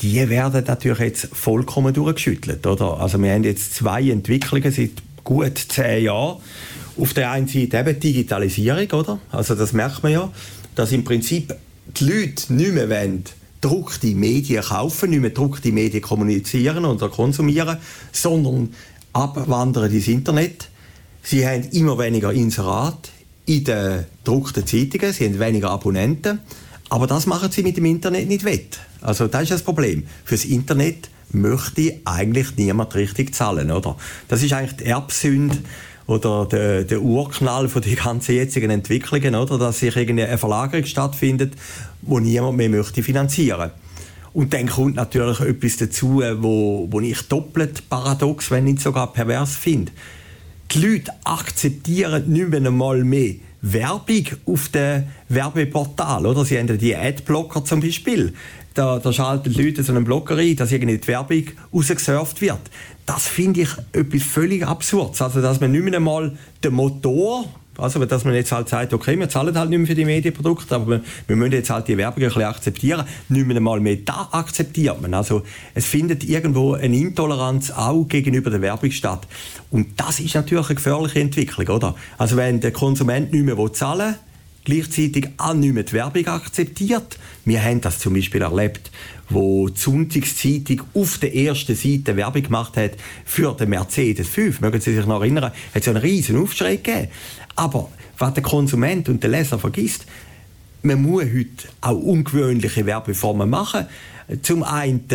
die werden natürlich jetzt vollkommen durchgeschüttelt. Oder? Also wir haben jetzt zwei Entwicklungen seit gut zehn Jahren. Auf der einen Seite eben Digitalisierung, oder? Also das merkt man ja, dass im Prinzip die Leute nicht mehr wollen, druckte Medien kaufen, nicht mehr druckte Medien kommunizieren oder konsumieren, sondern abwandern ins Internet. Sie haben immer weniger Inserat in den gedruckten Zeitungen, sie haben weniger Abonnenten. Aber das machen sie mit dem Internet nicht wett. Also das ist das Problem. Fürs Internet möchte eigentlich niemand richtig zahlen, oder? Das ist eigentlich die Erbsünde oder der, der Urknall von den ganzen jetzigen Entwicklungen, oder? Dass sich eine Verlagerung stattfindet, wo niemand mehr möchte finanzieren möchte. Und dann kommt natürlich etwas dazu, wo, wo ich doppelt paradox, wenn nicht sogar pervers finde. Die Leute akzeptieren nicht mehr einmal mehr Werbung auf dem Werbeportal. Oder? Sie haben die Adblocker zum Beispiel. Da, da schalten die Leute so einen Blocker ein, dass irgendwie die Werbung rausgesurft wird. Das finde ich etwas völlig Absurdes. Also, dass man nicht mehr einmal den Motor also, dass man jetzt halt sagt, okay, wir zahlen halt nicht mehr für die Medienprodukte, aber wir, wir müssen jetzt halt die Werbung ein bisschen akzeptieren. Nicht mehr einmal mehr da akzeptiert man. Also, es findet irgendwo eine Intoleranz auch gegenüber der Werbung statt. Und das ist natürlich eine gefährliche Entwicklung, oder? Also, wenn der Konsument nicht mehr zahlen will, gleichzeitig auch nicht mehr die Werbung akzeptiert. Wir haben das zum Beispiel erlebt, wo die Sonntagszeitung auf der ersten Seite Werbung gemacht hat für den Mercedes 5. Mögen Sie sich noch erinnern? Hat es einen riesen Aufschrei gegeben. Aber was der Konsument und der Leser vergisst, man muss heute auch ungewöhnliche Werbeformen machen. Zum einen,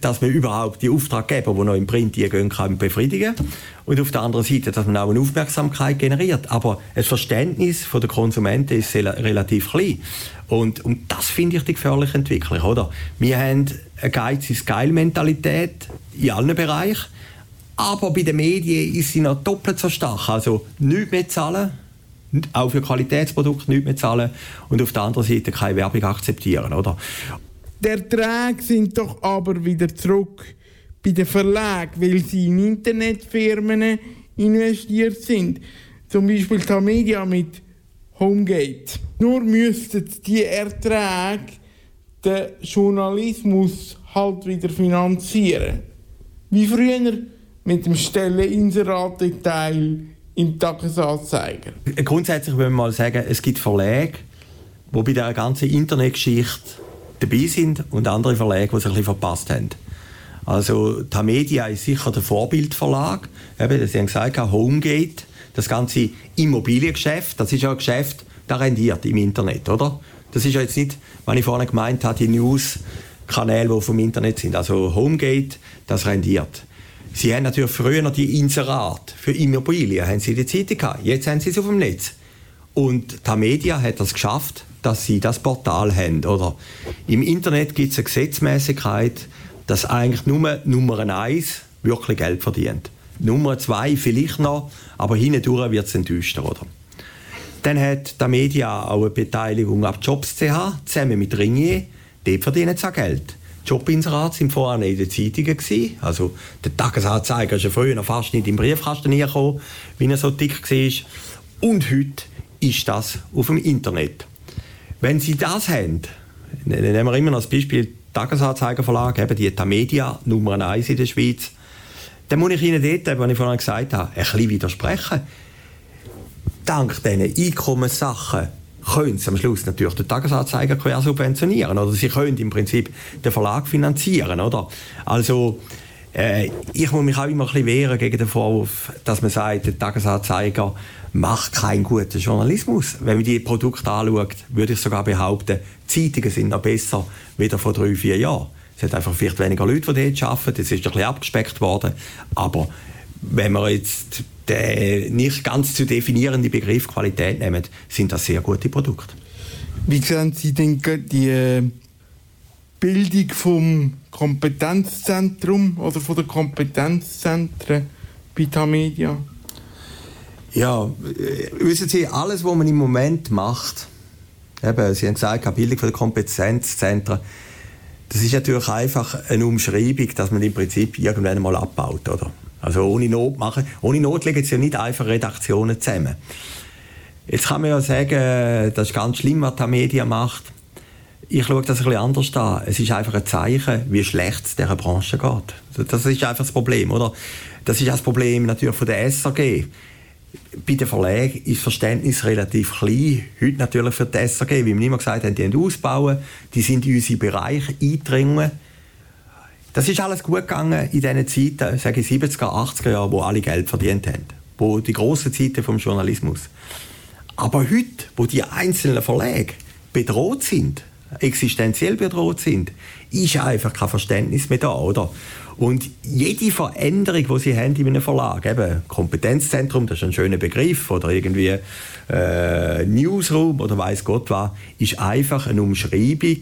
dass man überhaupt die Auftraggeber, die noch im Print gehen kann, befriedigen und auf der anderen Seite, dass man auch eine Aufmerksamkeit generiert. Aber das Verständnis der Konsumenten ist relativ klein. Und, und das finde ich die gefährliche Entwicklung. Oder? Wir haben eine Geiz ist Geil-Mentalität in allen Bereichen, aber bei den Medien ist sie noch doppelt so stark. Also nichts mehr zahlen, auch für Qualitätsprodukte nichts mehr zahlen und auf der anderen Seite keine Werbung akzeptieren, oder? Der Erträge sind doch aber wieder zurück bei den Verlagen, weil sie in Internetfirmen investiert sind. Zum Beispiel Tamedia mit Homegate. Nur müssten die Erträge den Journalismus halt wieder finanzieren. Wie früher mit dem Stelleninserat-Teil im Tagesanzeiger. Grundsätzlich würde man mal sagen, es gibt Verlage, die bei dieser ganzen Internetgeschichte dabei sind und andere Verlage, die sich ein bisschen verpasst haben. Also Tamedia ist sicher der Vorbildverlag. Eben, Sie haben gesagt, Homegate, das ganze Immobiliengeschäft, das ist ja ein Geschäft, das rendiert im Internet, oder? Das ist ja jetzt nicht, was ich vorhin gemeint habe, die News-Kanäle, die vom Internet sind. Also Homegate, das rendiert. Sie haben natürlich früher noch die Inserat für Immobilien, haben sie die Zeitung gehabt. Jetzt haben sie es auf dem Netz. Und die Media hat das geschafft, dass sie das Portal haben. Oder Im Internet gibt es eine Gesetzmäßigkeit, dass eigentlich nur Nummer eins wirklich Geld verdient. Nummer zwei vielleicht noch, aber hindurch wird es enttäuschter. Oder? Dann hat die Media auch eine Beteiligung ab Jobs.ch zusammen mit Ringier. Dort verdienen sie auch Geld. Jobinserate sind vorher in den Zeitungen. Also der Tagesanzeiger ist ja früher noch fast nicht im Briefkasten gekommen, wie er so dick war. Und heute ist das auf dem Internet. Wenn Sie das haben, ne, nehmen wir immer noch das Beispiel Tagesanzeiger Verlag, eben die Tamedia, Nummer 1 in der Schweiz, dann muss ich Ihnen dort, was ich vorhin gesagt habe, ein bisschen widersprechen. Dank diesen Einkommenssachen können Sie am Schluss natürlich den Tagesanzeiger quer subventionieren. Oder Sie können im Prinzip den Verlag finanzieren. Oder? Also, äh, ich muss mich auch immer ein bisschen wehren gegen den Vorwurf, dass man sagt, der Tagesanzeiger macht keinen guten Journalismus. Wenn man die Produkte anschaut, würde ich sogar behaupten, Zeitungen sind noch besser wieder vor drei, vier Jahren. Es hat einfach vielleicht weniger Leute, die dort arbeiten. Es ist ein bisschen abgespeckt worden. Aber wenn wir jetzt den nicht ganz zu definierenden Begriff Qualität nehmen, sind das sehr gute Produkte. Wie sehen Sie denn die äh, Bildung vom Kompetenzzentrum oder von der Kompetenzzentren bei Tamedia? Ja, äh, wissen Sie, alles, was man im Moment macht, eben, Sie haben gesagt, Bildung der Kompetenzzentren, das ist natürlich einfach eine Umschreibung, dass man im Prinzip irgendwann einmal abbaut, oder? Also ohne Not machen. Ohne Not legen sie ja nicht einfach Redaktionen zusammen. Jetzt kann man ja sagen, das ist ganz schlimm, was die Media macht. Ich schaue das ein bisschen anders an. Es ist einfach ein Zeichen, wie schlecht es dieser Branche geht. Das ist einfach das Problem, oder? Das ist das Problem natürlich von der SAG. Bei den Verlagen ist das Verständnis relativ klein. Heute natürlich für die SAG, wie wir immer gesagt haben, die haben ausbauen, die sind in unsere Bereiche eindringen. Das ist alles gut gegangen in diesen Zeiten, sage ich 70er, 80er Jahren, wo alle Geld verdient haben. Wo die grossen Zeiten vom Journalismus. Aber heute, wo die einzelnen Verlage bedroht sind, existenziell bedroht sind, ist einfach kein Verständnis mehr da, oder? Und jede Veränderung, die sie haben in einem Verlag, eben Kompetenzzentrum, das ist ein schöner Begriff, oder irgendwie äh, Newsroom oder weiß Gott was, ist einfach eine Umschreibung,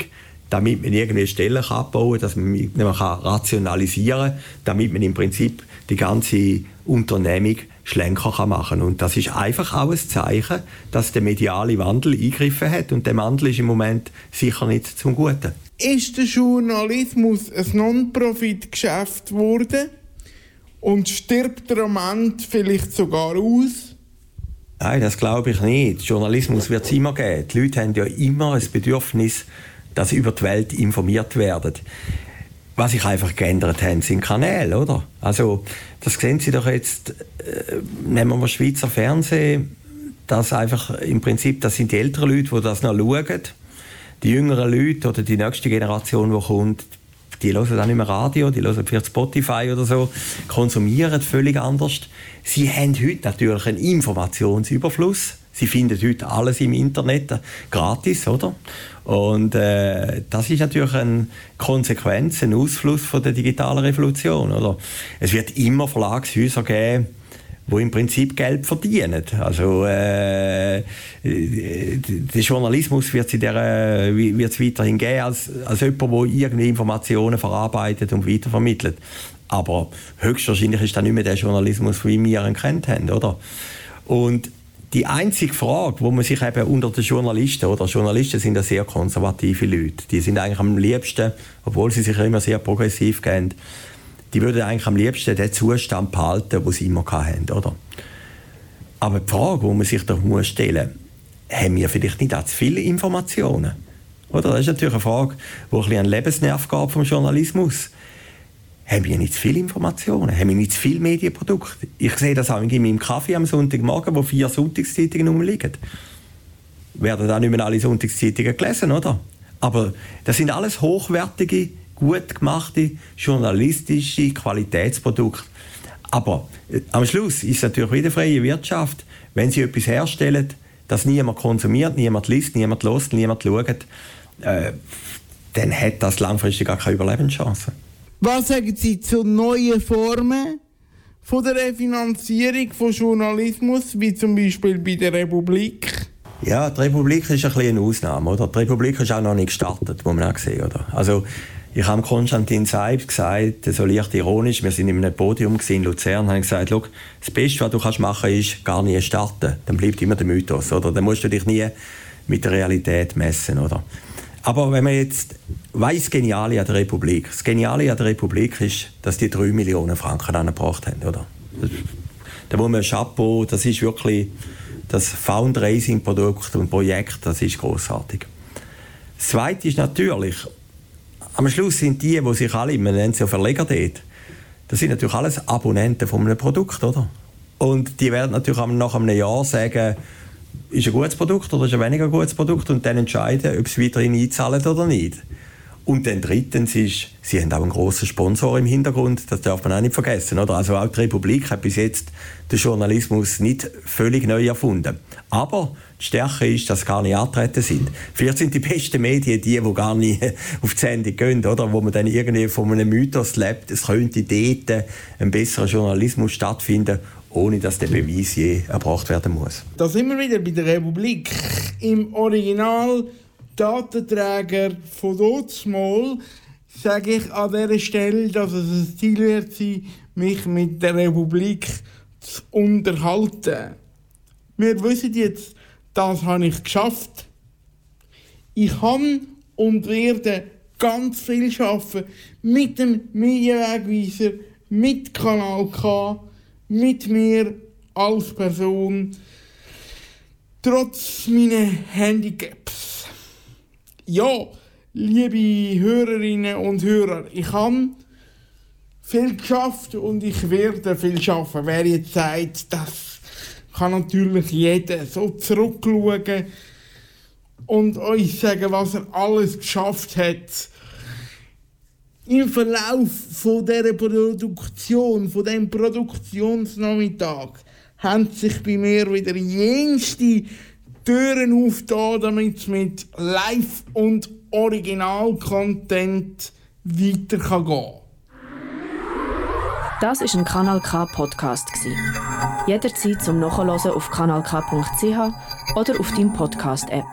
damit man irgendwie Stellen kann abbauen dass man, man kann rationalisieren kann, damit man im Prinzip die ganze Unternehmung schlanker kann machen Und das ist einfach auch ein Zeichen, dass der mediale Wandel eingegriffen hat und der Wandel ist im Moment sicher nicht zum Guten. Ist der Journalismus ein Non-Profit-Geschäft geworden? Und stirbt der Moment vielleicht sogar aus? Nein, das glaube ich nicht. Journalismus wird es immer geben. Die Leute haben ja immer ein Bedürfnis, dass sie über die Welt informiert werden. Was sich einfach geändert hat, sind Kanäle, oder? Also, das sehen Sie doch jetzt, äh, nehmen wir mal Schweizer Fernsehen, dass einfach im Prinzip, das sind die älteren Leute, die das noch schauen die jüngeren Leute oder die nächste Generation, die kommt, die hören dann nicht mehr Radio, die hören vielleicht Spotify oder so, konsumieren völlig anders. Sie haben heute natürlich einen Informationsüberfluss. Sie finden heute alles im Internet gratis, oder? Und äh, das ist natürlich eine Konsequenz, ein Ausfluss von der digitalen Revolution, oder? Es wird immer Verlagshäuser geben, wo im Prinzip Geld verdienen. Also äh, der Journalismus wird es weiterhin geben als, als jemand, der irgendwie Informationen verarbeitet und weitervermittelt. Aber höchstwahrscheinlich ist das nicht mehr der Journalismus, wie wir ihn kennt haben, oder? Und die einzige Frage, wo man sich eben unter den Journalisten, oder Journalisten sind ja sehr konservative Leute, die sind eigentlich am liebsten, obwohl sie sich immer sehr progressiv kennen, die würden eigentlich am liebsten den Zustand behalten, den sie immer hatten, oder? Aber die Frage, die man sich doch muss stellen muss, haben wir vielleicht nicht auch zu viele Informationen? Oder? Das ist natürlich eine Frage, die ein bisschen an Lebensnerv geht vom Journalismus. Haben wir nicht zu viele Informationen? Haben wir nicht zu viele Medienprodukte? Ich sehe das auch in meinem Kaffee am Sonntagmorgen, wo vier Sonntagszeitungen rumliegen. Werden da nicht mehr alle Sonntagszeitungen gelesen, oder? Aber das sind alles hochwertige gut gemachte journalistische Qualitätsprodukte. Aber äh, am Schluss ist es natürlich wieder freie Wirtschaft. Wenn Sie etwas herstellen, das niemand konsumiert, niemand liest, niemand lost, niemand schaut, äh, dann hat das langfristig gar keine Überlebenschance. Was sagen Sie zu neuen Formen von der Refinanzierung von Journalismus, wie zum Beispiel bei der Republik? Ja, die Republik ist ein bisschen eine Ausnahme, oder? Die Republik ist auch noch nicht gestartet, muss man auch sehen, oder? Also, ich habe Konstantin Seib gesagt, so leicht ironisch, wir sind in einem Podium in Luzern, und habe gesagt, das Beste, was du kannst machen ist gar nie starten. Dann bleibt immer der Mythos, oder? Dann musst du dich nie mit der Realität messen, oder? Aber wenn man jetzt weiß Geniale an der Republik. Das Geniale an der Republik ist, dass die 3 Millionen Franken angebracht haben, oder? Da muss man Chapeau, das ist wirklich das Fundraising-Produkt und Projekt, das ist großartig. Das Zweite ist natürlich, am Schluss sind die, die sich alle, man nennt sie ja Verleger dort, das sind natürlich alles Abonnenten von einem Produkt, oder? Und die werden natürlich nach einem Jahr sagen, ist ein gutes Produkt oder ist ein weniger gutes Produkt und dann entscheiden, ob sie weiterhin einzahlen oder nicht. Und dann drittens ist, sie haben auch einen grossen Sponsor im Hintergrund, das darf man auch nicht vergessen. Oder? Also auch die Republik hat bis jetzt den Journalismus nicht völlig neu erfunden. Aber die Stärke ist, dass sie gar nicht antreten sind. Vielleicht sind die besten Medien die, die gar nicht auf die Sendung gehen, oder? wo man dann irgendwie von einem Mythos lebt, es könnte dort ein besserer Journalismus stattfinden ohne dass der Beweis je erbracht werden muss. Da sind wir wieder bei der Republik. Im Original Datenträger von Dotsmal sage ich an dieser Stelle, dass es ein Ziel wird sein, mich mit der Republik zu unterhalten. Wir wissen jetzt, das habe ich geschafft. Ich kann und werde ganz viel schaffen mit dem Medienwegweiser, mit Kanal K, mit mir als Person, trotz meiner Handicaps. Ja, liebe Hörerinnen und Hörer, ich habe viel geschafft und ich werde viel schaffen. Wer jetzt sagt, das kann natürlich jeder so zurückschauen und euch sagen, was er alles geschafft hat im Verlauf von dieser Produktion, von diesem Produktionsnachmittag, haben sich bei mir wieder jenste Türen aufgetan, damit es mit Live- und Original-Content weiter gehen kann. Das ist ein Kanal K Podcast Jederzeit zum Nachhören auf kanalk.ch oder auf deinem Podcast App.